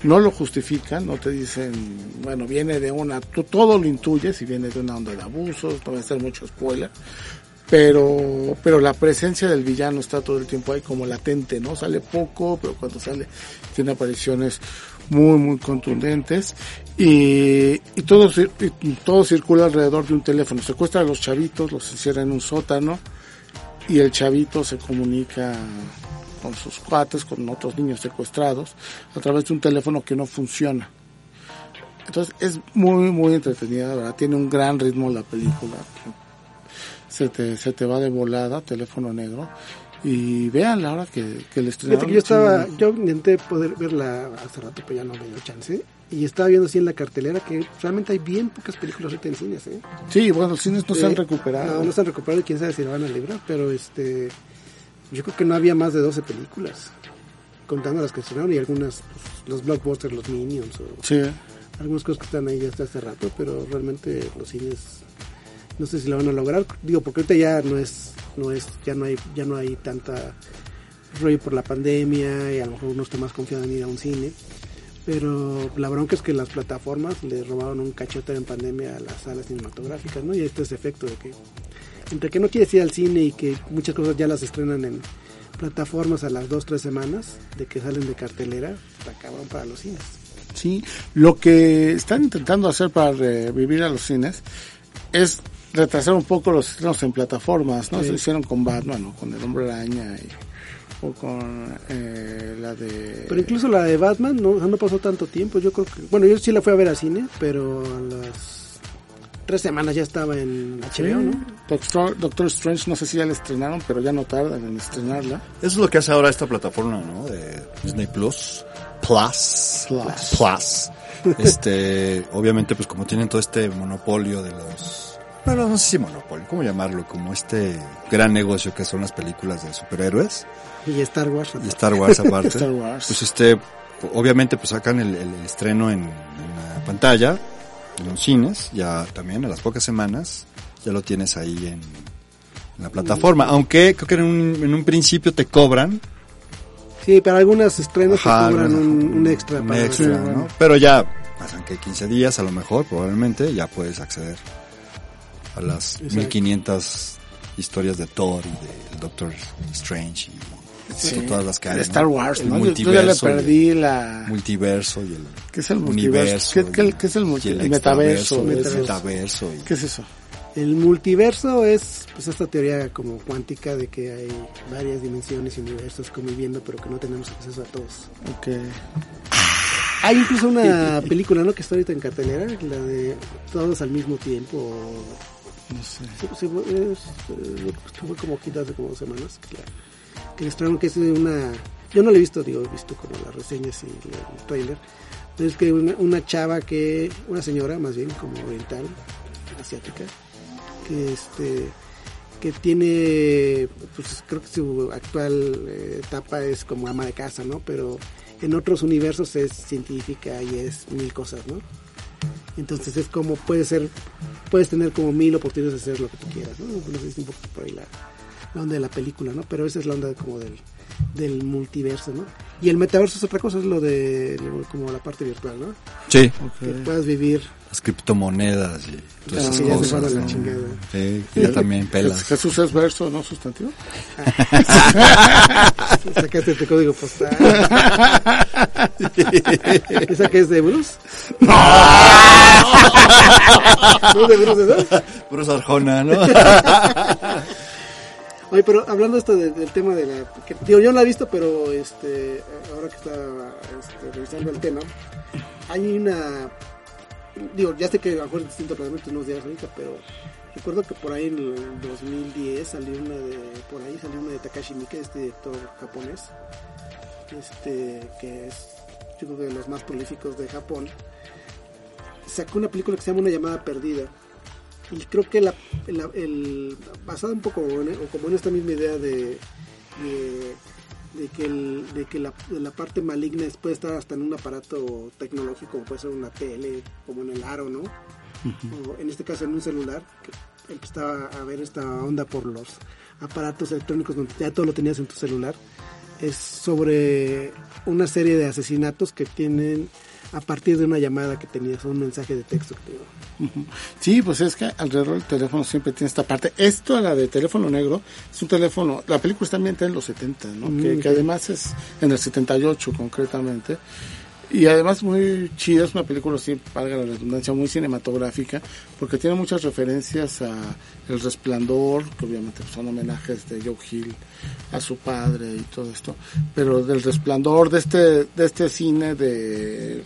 no lo justifican, no te dicen, bueno, viene de una, todo lo intuyes y viene de una onda de abusos, no va a ser mucho spoiler, pero, pero la presencia del villano está todo el tiempo ahí como latente, ¿no? Sale poco, pero cuando sale tiene apariciones muy, muy contundentes y, y todo, y todo circula alrededor de un teléfono. Secuestra a los chavitos, los encierra en un sótano y el chavito se comunica con sus cuates, con otros niños secuestrados, a través de un teléfono que no funciona. Entonces es muy, muy entretenida, la ¿verdad? Tiene un gran ritmo la película. Se te, se te va de volada, teléfono negro. Y vean la hora que, que le estrenaron. Fíjate que yo estaba, yo intenté poder verla hace rato, pero ya no me dio chance. Y estaba viendo así en la cartelera que realmente hay bien pocas películas ahorita en cines, ¿eh? Sí, bueno, los cines no se han Eh, recuperado. No, no se han recuperado y quién sabe si la van a librar, pero este yo creo que no había más de 12 películas, contando las que estrenaron y algunas, pues, los blockbusters, los Minions, o Sí. algunas cosas que están ahí ya hasta hace rato, pero realmente los cines no sé si lo van a lograr, digo, porque ahorita ya no es, no es, ya no hay, ya no hay tanta rollo por la pandemia y a lo mejor uno está más confiado en ir a un cine. Pero la bronca es que las plataformas le robaron un cachote en pandemia a las salas cinematográficas, ¿no? Y este es efecto de que entre que no quieres ir al cine y que muchas cosas ya las estrenan en plataformas a las dos, tres semanas de que salen de cartelera, está cabrón para los cines. Sí, lo que están intentando hacer para revivir a los cines es retrasar un poco los estrenos en plataformas, ¿no? Sí. Eso hicieron con Batman, ¿no? Con El Hombre Araña y, o con eh, la de... Pero incluso la de Batman no, o no pasó tanto tiempo. Yo creo que, bueno, yo sí la fui a ver al cine, pero a las tres semanas ya estaba en HBO, ¿no? Doctor, Doctor Strange, no sé si ya la estrenaron, pero ya no tardan en estrenarla. Eso es lo que hace ahora esta plataforma, ¿no? De Disney Plus. Plus. Plus. Plus. Este, obviamente, pues como tienen todo este monopolio de los... Bueno, no sé si monopolio, ¿cómo llamarlo? Como este gran negocio que son las películas de superhéroes Y Star Wars. y Star Wars aparte. Star Wars. Pues este, obviamente pues sacan el, el- el estreno en, en la pantalla, en los cines, ya también a las pocas semanas, ya lo tienes ahí en, en la plataforma. Aunque creo que en un, en un principio te cobran Sí, para algunas estrenos Ajá, te cobran un, un extra. un para extra, ¿no? Pero ya pasan que 15 días a lo mejor, probablemente, ya puedes acceder a las Exacto. 1500 historias de Thor y del Doctor Strange y Sí. todas las que hay. De ¿no? Star Wars, El ¿no? Yo- yo ya le multiverso. y el- perdí la... multiverso y el ¿Qué es el multiverso? ¿Qué- qué- qué es el multi- el el metaverso? Metaverso. El metaverso. y- ¿Qué es eso? El multiverso es pues esta teoría como cuántica de que hay varias dimensiones y universos conviviendo pero que no tenemos acceso a todos. Ok. Hay incluso una película, ¿no? Que está ahorita en cartelera, la de Todos al mismo tiempo. No sé. Sí, sí, es, eh, fue como quita hace como dos semanas la, que le estrenaron que es una yo no la he visto digo he visto como las reseñas y el, trailer pero es que una, chava que una señora más bien como oriental asiática que este que tiene pues creo que su actual eh, etapa es como ama de casa no pero en otros universos es científica y es mil cosas no entonces es como puede ser, puedes tener como mil oportunidades de hacer lo que tú quieras, ¿no? Si es un poco por ahí la, la onda de la película, ¿no? Pero esa es la onda como del, del multiverso, ¿no? Y el metaverso es otra cosa, es lo de como la parte virtual, ¿no? Sí, Que puedas vivir las criptomonedas y todas esas ya cosas. la ¿no? chingada. Sí, que ya también pelas. Jesús es verso, no sustantivo. sacaste este código postal. ¿Esa que es de Bruce? ¿No es de Bruce? Bruce Arjona, ¿no? Oye, pero hablando esto de- del tema de la... Que, digo, yo no la he visto, pero este ahora que estaba este, revisando el tema, hay una... Digo, ya sé que a lo mejor es distinto para unos días ahorita, pero recuerdo que por ahí en el 2010 salió una de... Por ahí salió una de Takashi Miike, este director japonés, este que es yo creo que de los más prolíficos de Japón. Sacó una película que se llama Una llamada perdida. Y creo que la, la- el, basada un poco en, o como en esta misma idea de, de, de que, el- de que la, de la parte maligna puede estar hasta en un aparato tecnológico, como puede ser una tele, como en el aro, ¿no? O en este caso en un celular, que empezaba a ver esta onda por los aparatos electrónicos donde ya todo lo tenías en tu celular. Es sobre una serie de asesinatos que tienen a partir de una llamada que tenías o un mensaje de texto que te Ujú. Sí, pues es que alrededor del teléfono siempre tiene esta parte. Esto, la de teléfono negro, es un teléfono, la película está ambientada en los 70, ¿no? Mm, que, que además es en el 78 concretamente. Y además muy chida, es una película, sí, valga la redundancia, muy cinematográfica, porque tiene muchas referencias a El Resplandor, que obviamente son homenajes de Joe Hill a su padre y todo esto, pero del Resplandor, de este, de este cine de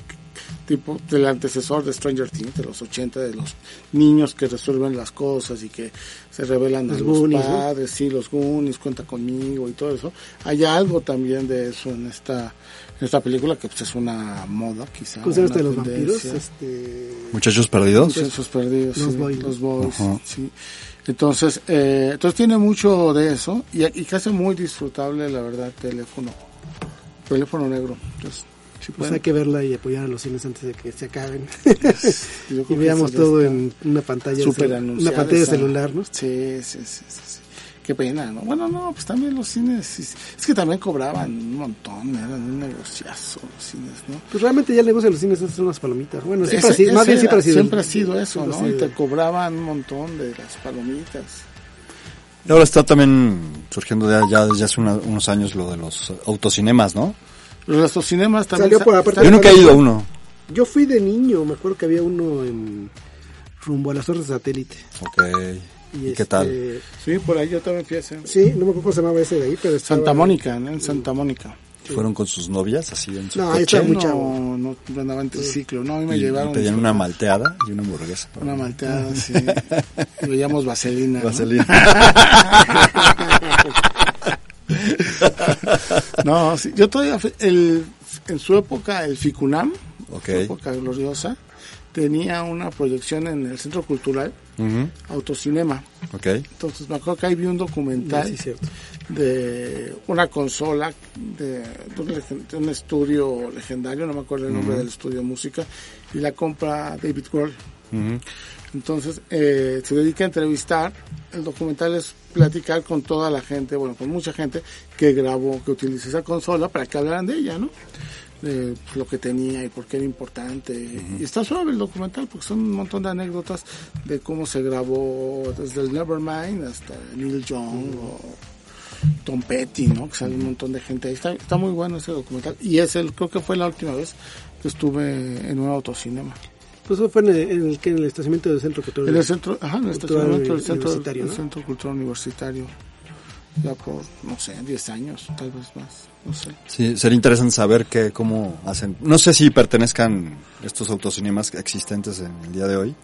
tipo del antecesor de Stranger Things de los 80 de los niños que resuelven las cosas y que se revelan Los a los Goonies, ¿no? padres, sí, los Goonies, cuenta conmigo y todo eso. Hay algo también de eso en esta en esta película que pues es una moda quizá. ¿Cómo este de los vampiros? Este... Muchachos perdidos. Muchachos perdidos, Los sí, Boys. los boys, sí. Entonces, eh, entonces tiene mucho de eso y, y que hace muy disfrutable, la verdad, teléfono, teléfono negro. Entonces, sí Pues hay que verla y apoyar a los cines antes de que se acaben. y veamos todo en una pantalla, una pantalla de esa- celular, ¿no? Sí, sí, sí, sí, sí. Qué pena, ¿no? Bueno, no, pues también los cines, es que también cobraban un montón, eran un negociazo los cines, ¿no? Pues realmente ya el negocio de los cines es hacer unas palomitas. Bueno, siempre Ese- ha sido, más ese bien siempre era- ha sido. siempre ha sido eso, ¿no? Y te cobraban un montón de las palomitas. Y ahora está también surgiendo ya, ya desde hace una- unos años lo de los autocinemas, ¿no? Los cinemas también... Salió sa- por aparte- Yo nunca he ido a uno. Yo fui de niño, me acuerdo que había uno en rumbo a las torres de satélite. Ok. Y, ¿Y qué este, tal? Sí, por ahí yo también fui a ese. Sí, no me acuerdo cómo se llamaba ese de ahí, pero estaba- Santa Mónica, ¿no? En Santa Mónica. ¿Fueron con sus novias así en su No, ahí coche? muy no, no, no andaba en triciclo, no, a mí me Y, y llevaron... pedían una malteada y una hamburguesa. Una malteada, sí. Y veíamos vaselina. ¿no? Vaselina. No, sí, yo todavía, el, en su época, el FICUNAM, su época gloriosa, tenía una proyección en el Centro Cultural, Autocinema. Entonces me acuerdo que ahí vi un documental Sí, de una consola de, de un, legen- de un estudio legendario, no me acuerdo el nombre del estudio de música, y la compra David Grohl. Entonces eh, se dedica a entrevistar. El documental es platicar con toda la gente, bueno, con mucha gente que grabó, que utilizó esa consola para que hablaran de ella, ¿no? de lo que tenía y por qué era importante. Y está suave el documental porque son un montón de anécdotas de cómo se grabó desde el Nevermind hasta Neil Young o Tom Petty, ¿no? Que sale un montón de gente ahí. Está, está muy bueno ese documental. Y es el, creo que fue la última vez que estuve en un autocinema. Pues eso fue en el, en el, que en el estacionamiento del centro cultural. En el centro, ajá, en el Cultural estacionamiento del centro, universitario, del ¿no? centro cultural universitario. Ya por, no sé, 10 años, tal vez más. No sé. Sí, sería interesante saber que, cómo hacen. No sé si pertenezcan estos autocinemas existentes en el día de hoy,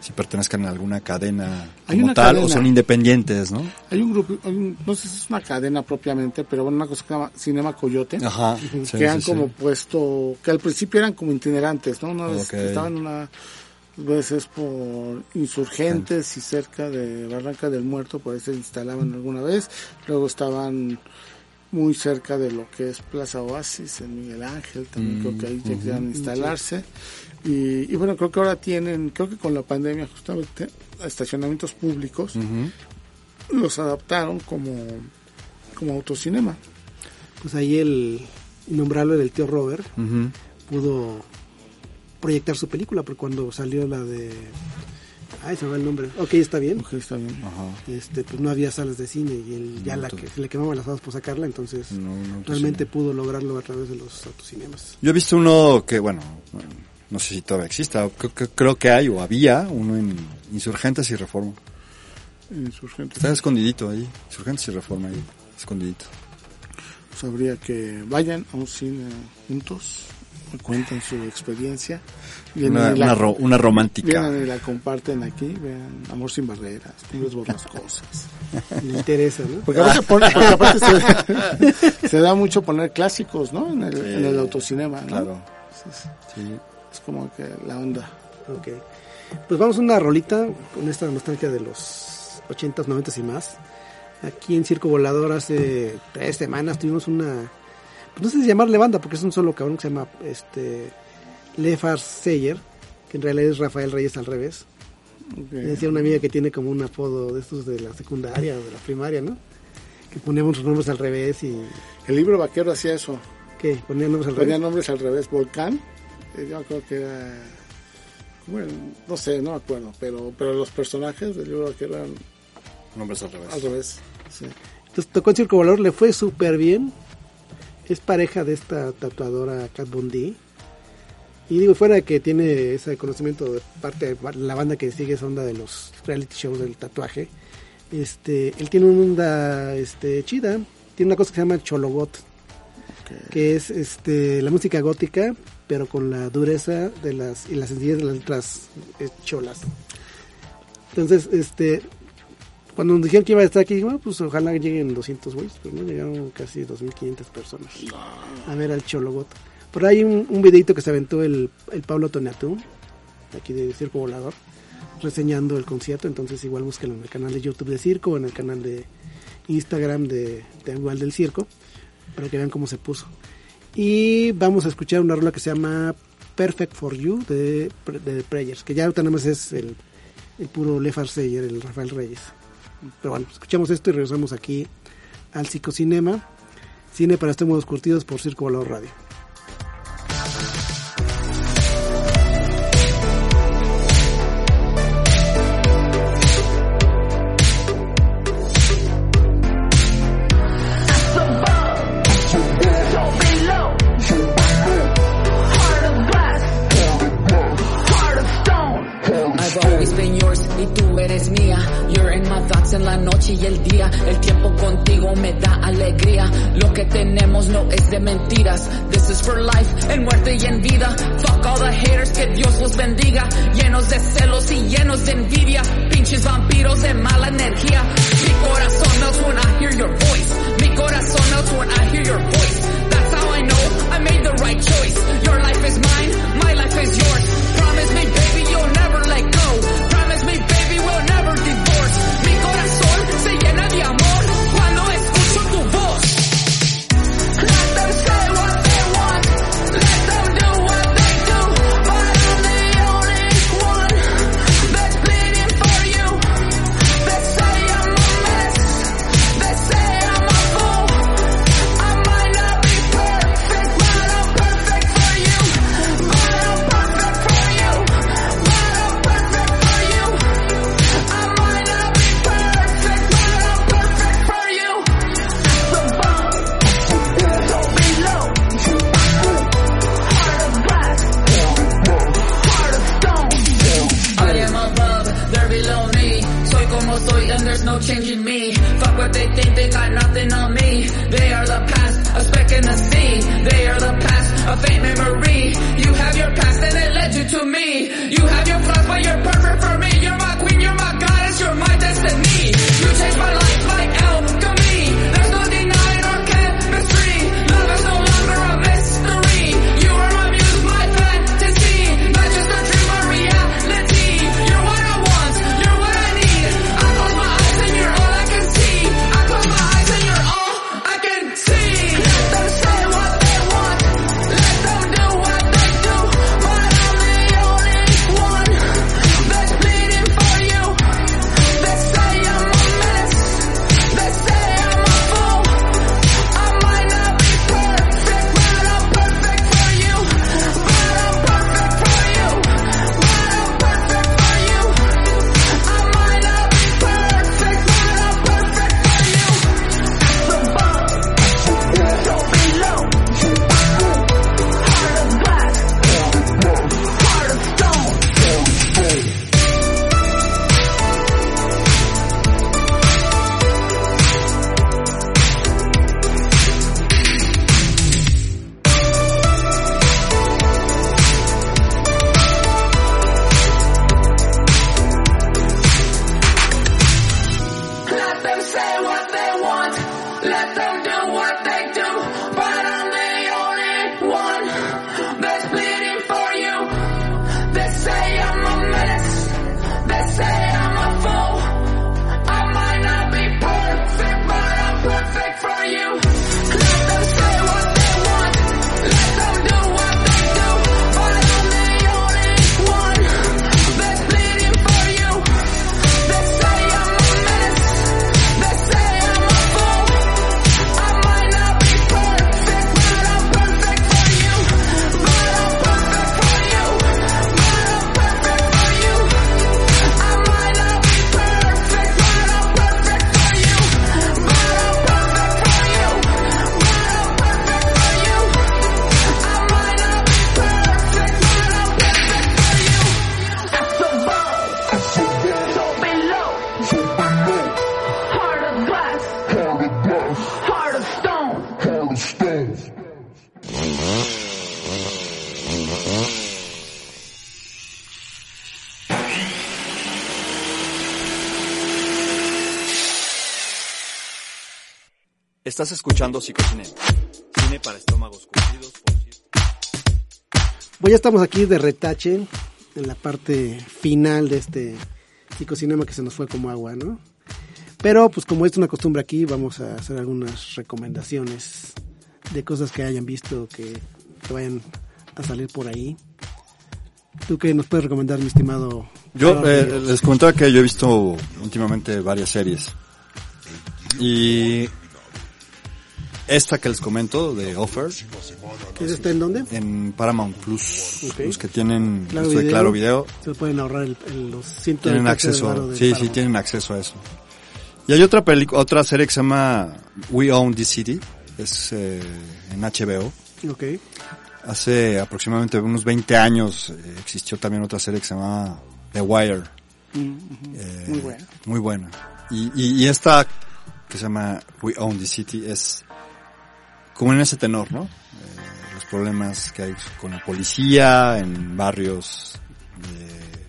si pertenezcan a alguna cadena Hay como tal o son independientes, ¿no? Hay un grupo, hay un- no sé si es una cadena propiamente, pero bueno, una cosa que se llama Cinema Coyote. Ajá, Que sí, han sí, como sí. puesto, que al principio eran como itinerantes, ¿no? Una vez estaban una veces por insurgentes y cerca de Barranca del Muerto, por ahí se instalaban alguna vez. Luego estaban muy cerca de lo que es Plaza Oasis en Miguel Ángel, también Mm, creo que ahí ujú. llegaron a instalarse. Y, y bueno, creo que ahora tienen, creo que con la pandemia justamente, estacionamientos públicos los adaptaron como, como autocinema. Pues ahí el innombrable del tío Robert pudo proyectar su película, porque cuando salió la de... Ay, se me va el nombre. Ok, está bien. Ok, está bien. Ajá. Este, pues no había salas de cine y él ya No, la que se le quemaban las hadas por sacarla, entonces No, no, realmente sí. pudo lograrlo a través de los autocinemas. Yo he visto uno que, bueno, no sé si todavía exista, creo, que- creo que hay o había uno en Insurgentes y Reforma. Insurgentes. Está escondidito ahí, Insurgentes y Reforma ahí, escondidito. Pues habría que vayan a un cine juntos, cuenten su experiencia. Una, la- una, ro- una romántica. Vienen y la comparten aquí, vean Amor sin barreras, Pibes borrascosas. Le interesa, ¿no? Porque aparte, pone- porque aparte se, se da mucho poner clásicos, ¿no? En el, en el autocinema, ¿no? Claro. Sí. Es como que la onda. Ok. Pues vamos a una rolita con esta nostalgia de los 80s, 90s y más. Aquí en Circo Volador hace tres semanas tuvimos una... Pues no sé si llamarle banda, porque es un solo cabrón que se llama este, Lefar Seyer, que en realidad es Rafael Reyes al revés. Decía una amiga que tiene como un apodo de estos de la secundaria o de la primaria, ¿no? Que poníamos los nombres al revés y... El libro vaquero hacía eso. ¿Qué? Ponían nombres al Ponía revés. nombres al revés. Volcán, yo creo que era... Bueno, no sé, no me acuerdo, pero, pero los personajes del libro vaquero eran Nombres al revés. al revés. Sí. Entonces tocó en Circo Volador, le fue súper bien. Es pareja de esta tatuadora Kat Von D. Y digo, fuera de que tiene ese conocimiento de parte de la banda que sigue esa onda de los reality shows del tatuaje, este, él tiene una onda este, chida. Tiene una cosa que se llama Chologot, que es este, la música gótica, pero con la dureza de las y la sencillez de las letras eh, cholas. Entonces, este, cuando nos dijeron que iba a estar aquí, bueno, pues ojalá lleguen 200 güeyes, pero no llegaron casi 2.500 personas a ver al Chologot. Por ahí un, un videito que se aventó el, el Pablo Tonatú, aquí de Circo Volador, reseñando el concierto, entonces igual búsquenlo en el canal de YouTube de Circo en el canal de Instagram de, de igual del Circo, para que vean cómo se puso. Y vamos a escuchar una rola que se llama Perfect for You de, de The Prayers, que ya ahorita nada más es el, el puro Lefar Seyer, el Rafael Reyes. Pero bueno, escuchamos esto y regresamos aquí al Psicocinema, cine para estómagos curtidos por Circo Volador Radio. Y el día. El tiempo contigo me da alegría. Lo que tenemos no es de mentiras. This is for life, en muerte y en vida. Fuck all the haters, que Dios los bendiga. Llenos de celos y llenos de envidia. Pinches vampiros de mala energía. Mi corazón melts when I hear your voice. Mi corazón melts when I hear your voice. That's how I know I made the right choice. Your Estás escuchando Psicocine, cine para estómagos curtidos por Pues ya estamos aquí de retache en la parte final de este psicocinema que se nos fue como agua, ¿no? Pero pues como es una costumbre aquí, vamos a hacer algunas recomendaciones de cosas que hayan visto que, que vayan a salir por ahí. ¿Tú qué nos puedes recomendar, mi estimado? Yo eh, les comentaba que yo he visto últimamente varias series. Y esta que les comento, de Offer, ¿Esa está en dónde? en Paramount Plus, los que tienen Claro esto de Video. Claro Video, Se pueden ahorrar el, el- los cientos tienen de de acceso, varo de sí, sí, tienen acceso a eso. Y hay otra película, otra serie que se llama We Own the City, es eh, en HBO. Hace aproximadamente unos 20 años eh, existió también otra serie que se llama The Wire. Eh, Muy buena. Muy buena. Y, y, y esta que se llama We Own the City es como en ese tenor, ¿no? Eh, los problemas que hay con la policía en barrios eh,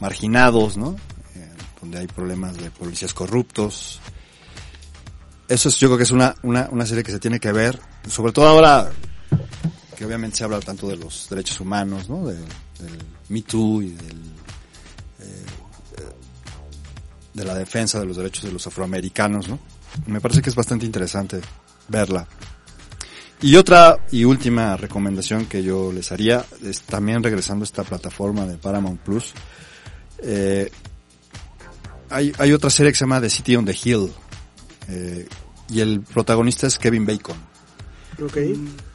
marginados, ¿no? Eh, donde hay problemas de policías corruptos. Eso es, yo creo que es una, una, una serie que se tiene que ver, sobre todo ahora que obviamente se habla tanto de los derechos humanos, ¿no? De- del Me Too y del, eh, de la defensa de los derechos de los afroamericanos, ¿no? Me parece que es bastante interesante verla. Y otra y última recomendación que yo les haría es también regresando a esta plataforma de Paramount Plus. eh, hay, hay otra serie que se llama The City on the Hill eh, y el protagonista es Kevin Bacon. Ok.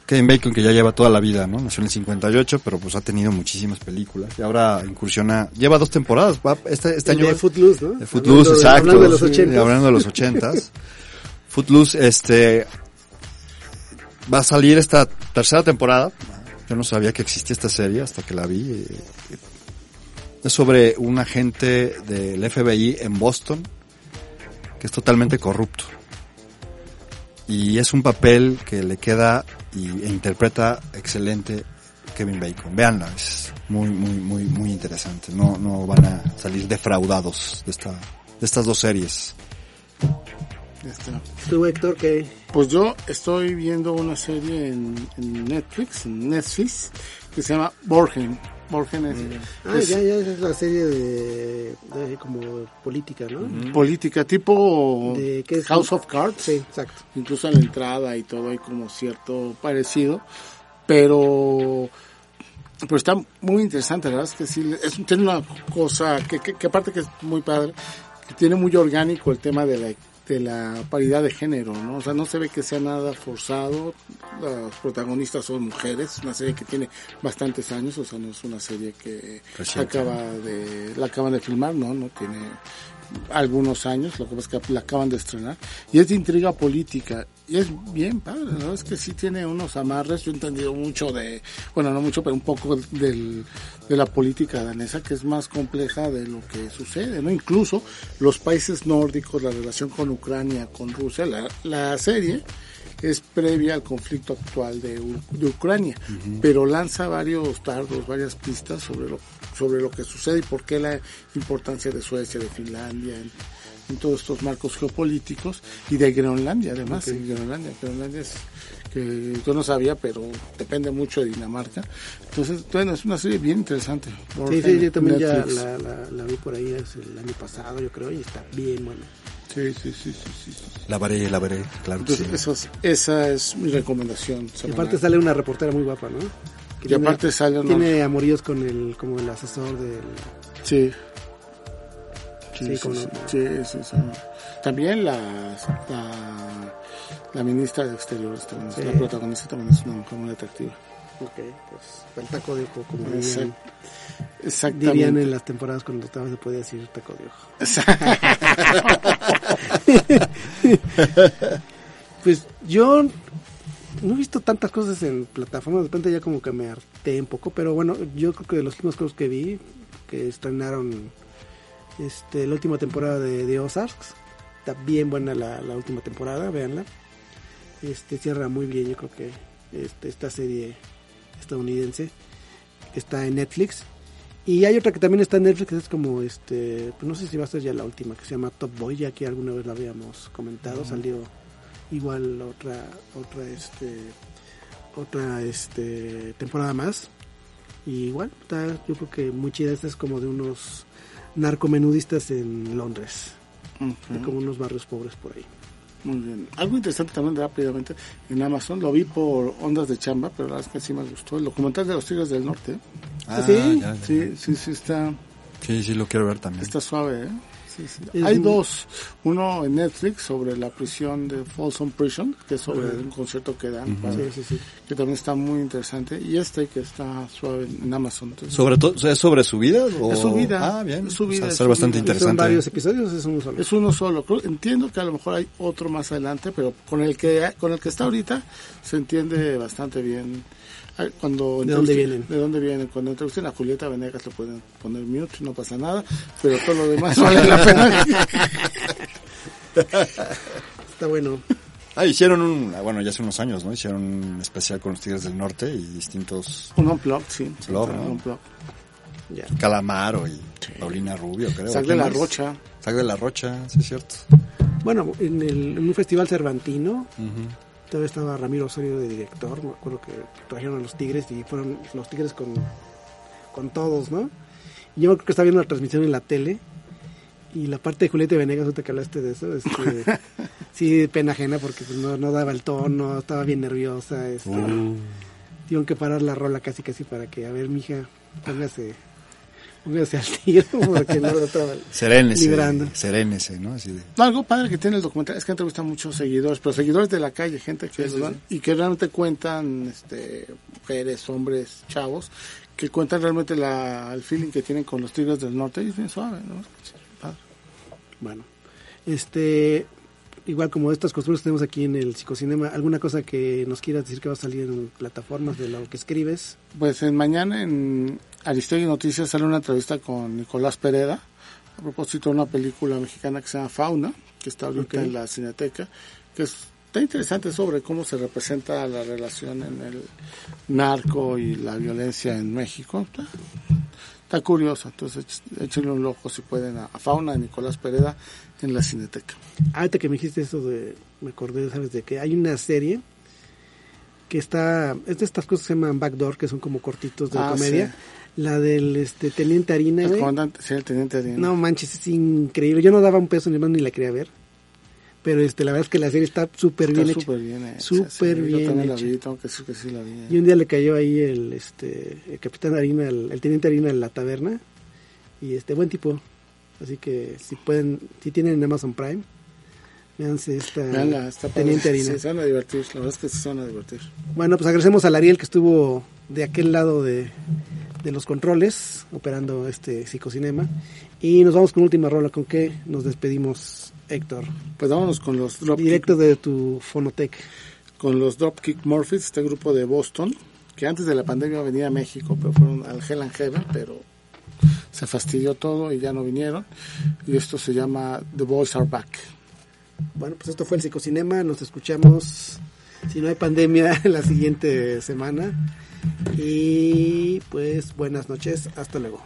Kevin Bacon que ya lleva toda la vida, ¿no? Nació en el 58, pero pues ha tenido muchísimas películas y ahora incursiona, lleva dos temporadas, va, este, este año de Footloose, ¿no? de Footloose, Hablando de- exacto. hablando de los sí, 80s. hablando de los ochentas. Footloose, este, va a salir esta tercera temporada. Yo no sabía que existía esta serie hasta que la vi. eh, Es sobre un agente del FBI en Boston que es totalmente corrupto. Y es un papel que le queda y, e interpreta excelente Kevin Bacon. Veanla, es muy, muy, muy, muy interesante. No, no van a salir defraudados de esta, de estas dos series. Ya está. Tú, Héctor, que Pues yo estoy viendo una serie en, en Netflix, en Netflix, que se llama Borgen. Borgen es, Ah, es ya, ya, esa es la serie de, de como política, ¿no? política tipo De- ¿qué es? House of Cards. Sí, exacto. Incluso en la entrada y todo hay como cierto parecido. Pero pero está muy interesante, la verdad es que sí, es, tiene una cosa que, que, que aparte que es muy padre, que tiene muy orgánico el tema de la, de la paridad de género, ¿no? O sea, no se ve que sea nada forzado, las protagonistas son mujeres, una serie que tiene bastantes años, o sea, no es una serie que Reciente. acaba de, la acaban de filmar, no, no tiene algunos años, lo que pasa es que la acaban de estrenar, y es de intriga política, y es bien padre, la verdad es que sí tiene unos amarres, yo he entendido mucho de, bueno, no mucho, pero un poco del, de la política danesa, que es más compleja de lo que sucede, ¿no? Incluso los países nórdicos, la relación con Ucrania, con Rusia, la, la serie es previa al conflicto actual de, de Ucrania, pero lanza varios tardos, varias pistas sobre lo, sobre lo que sucede y por qué la importancia de Suecia, de Finlandia en, en todos estos marcos geopolíticos y de Groenlandia además, sí, Groenlandia, Groenlandia es que yo no sabía, pero depende mucho de Dinamarca. Entonces, bueno, es una serie bien interesante. Sí, sí, yo también ya Netflix. la, la, la vi por ahí el año pasado, yo creo, y está bien buena. Sí, sí, sí, sí, sí. La veré, la veré, claro que Entonces, sí. eso es- esa es mi recomendación. Y semanal. aparte sale una reportera muy guapa, ¿no? Que Y aparte sale una- Tiene amoríos con el, como el asesor del... Sí. Sí, Sí, sí. También la, la, la ministra de Exteriores, también, la protagonista también es una mujer muy atractiva. Ok, pues el taco de ojo, como dirían, Exact- Exactamente. dirían en las temporadas cuando estaba se podía decir taco de ojo. pues yo no he visto tantas cosas en plataformas, de repente ya como que me harté un poco, pero bueno, yo creo que de los últimos cosas que vi, que estrenaron este, la última temporada de, de Ozarks, está bien buena la, la última temporada, véanla. Este cierra muy bien, yo creo que este, esta serie estadounidense está en Netflix. Y hay otra que también está en Netflix, es como, este, pues no sé si va a ser ya la última, que se llama Top Boy, ya que alguna vez la habíamos comentado, salió igual otra, otra, este, otra, este, temporada más. Y igual, está, yo creo que muy chida, esta es como de unos narcomenudistas en Londres, de como unos barrios pobres por ahí. Muy bien. Algo interesante también rápidamente en Amazon, lo vi por Ondas de Chamba, pero la verdad es que sí me gustó. El documental de los Tigres del Norte. Ah, ¿Sí? ya, ya, Sí, sí, sí, está, Sí, sí, lo quiero ver también. está suave. ¿eh? Sí, Hay dos. Uno en Netflix sobre la prisión de Folsom Prison, que es sobre un concierto que dan, sí, que también está muy interesante. Y este que está suave en Amazon. Entonces, ¿Sobre todo, ¿Es sobre su vida? O... Es su vida. Ah, bien. Es su vida, O sea, es su bastante vida. ¿Son interesante. varios episodios o es uno solo? Es uno solo. Entiendo que a lo mejor hay otro más adelante, pero con el que con el que está ahorita se entiende bastante bien. Ah, Cuando ¿De dónde vienen? ¿De dónde vienen? Cuando entrevisten a Julieta Venegas le pueden poner mute, no pasa nada, pero todo lo demás vale la pena. Está bueno. Ah, hicieron un, ah, bueno, ya hace unos años, ¿no? Hicieron un especial con los Tigres del Norte y distintos Un unplugged, sí. un ¿no? unplugged. Ya. Calamaro y Paulina Rubio, creo. Sac de ¿Quién la más? Rocha. Sac de la Rocha, sí es cierto. Bueno, en, el, en un festival cervantino, todavía estaba Ramiro Osorio de director, me acuerdo que trajeron a los Tigres y fueron los Tigres con, con todos, ¿no? Y yo creo que estaba viendo la transmisión en la tele y la parte de Julieta Venegas, ahorita que hablaste de eso, este, sí, pena ajena porque pues, no, no daba el tono, estaba bien nerviosa, este, tuvieron que parar la rola casi casi para que, a ver, mija, póngase, póngase al tiro porque no lo estaba Serénese, librando. serénese, ¿no? Así de... No, algo padre que tiene el documental es que entrevista a muchos seguidores, pero seguidores de la calle, gente que van- y que realmente cuentan, este, mujeres, hombres, chavos, que cuentan realmente la, el feeling que tienen con los Tigres del Norte y es bien suave, ¿no? Padre. Bueno, este, igual como estas costumbres que tenemos aquí en el psicocinema, ¿alguna cosa que nos quieras decir que va a salir en plataformas de lo que escribes? Pues en mañana en Aristegui Noticias sale una entrevista con Nicolás Pereda a propósito de una película mexicana que se llama Fauna, que está ahorita en la Cineteca, que es- está interesante sobre cómo se representa la relación en el narco y la violencia en México. Está, está curioso, entonces éch- échenle un ojo si pueden a, a Fauna de Nicolás Pereda en la Cineteca. Ahorita que me dijiste eso de, me acordé, ¿sabes de qué? Hay una serie que está, es de estas cosas que se llaman backdoor, que son como cortitos de Ah, comedia. sí. La del este, Teniente Harina, El comandante, sí, el teniente Adrián. No manches, es increíble. Yo no daba un peso ni más ni la quería ver. Pero este, la verdad es que la serie está súper bien hecha. súper bien hecha, Súper sí, bien Yo también la hecha. vi, tengo que decir que sí la vi. Y un día le cayó ahí el, este, el capitán Harina, el, el teniente Harina en la taberna. Y este, buen tipo. Así que si pueden, si tienen Amazon Prime, véanse esta Veanla, está teniente Harina. Sí, se van a divertir, la verdad es que se van a divertir. Bueno, pues agradecemos al Ariel que estuvo de aquel lado de, de los controles, operando este psicocinema. Y nos vamos con última rola. ¿Con qué nos despedimos, Héctor? Pues vámonos con los Dropkick, Directo de tu Fonotec. con los Dropkick Murphys, este grupo de Boston, que antes de la pandemia venía a México, pero fueron al Hell and Heaven, pero se fastidió todo y ya no vinieron. Y esto se llama The Boys Are Back. Bueno, pues esto fue el Psicocinema. Nos escuchamos, si no hay pandemia, la siguiente semana. Y pues buenas noches. Hasta luego.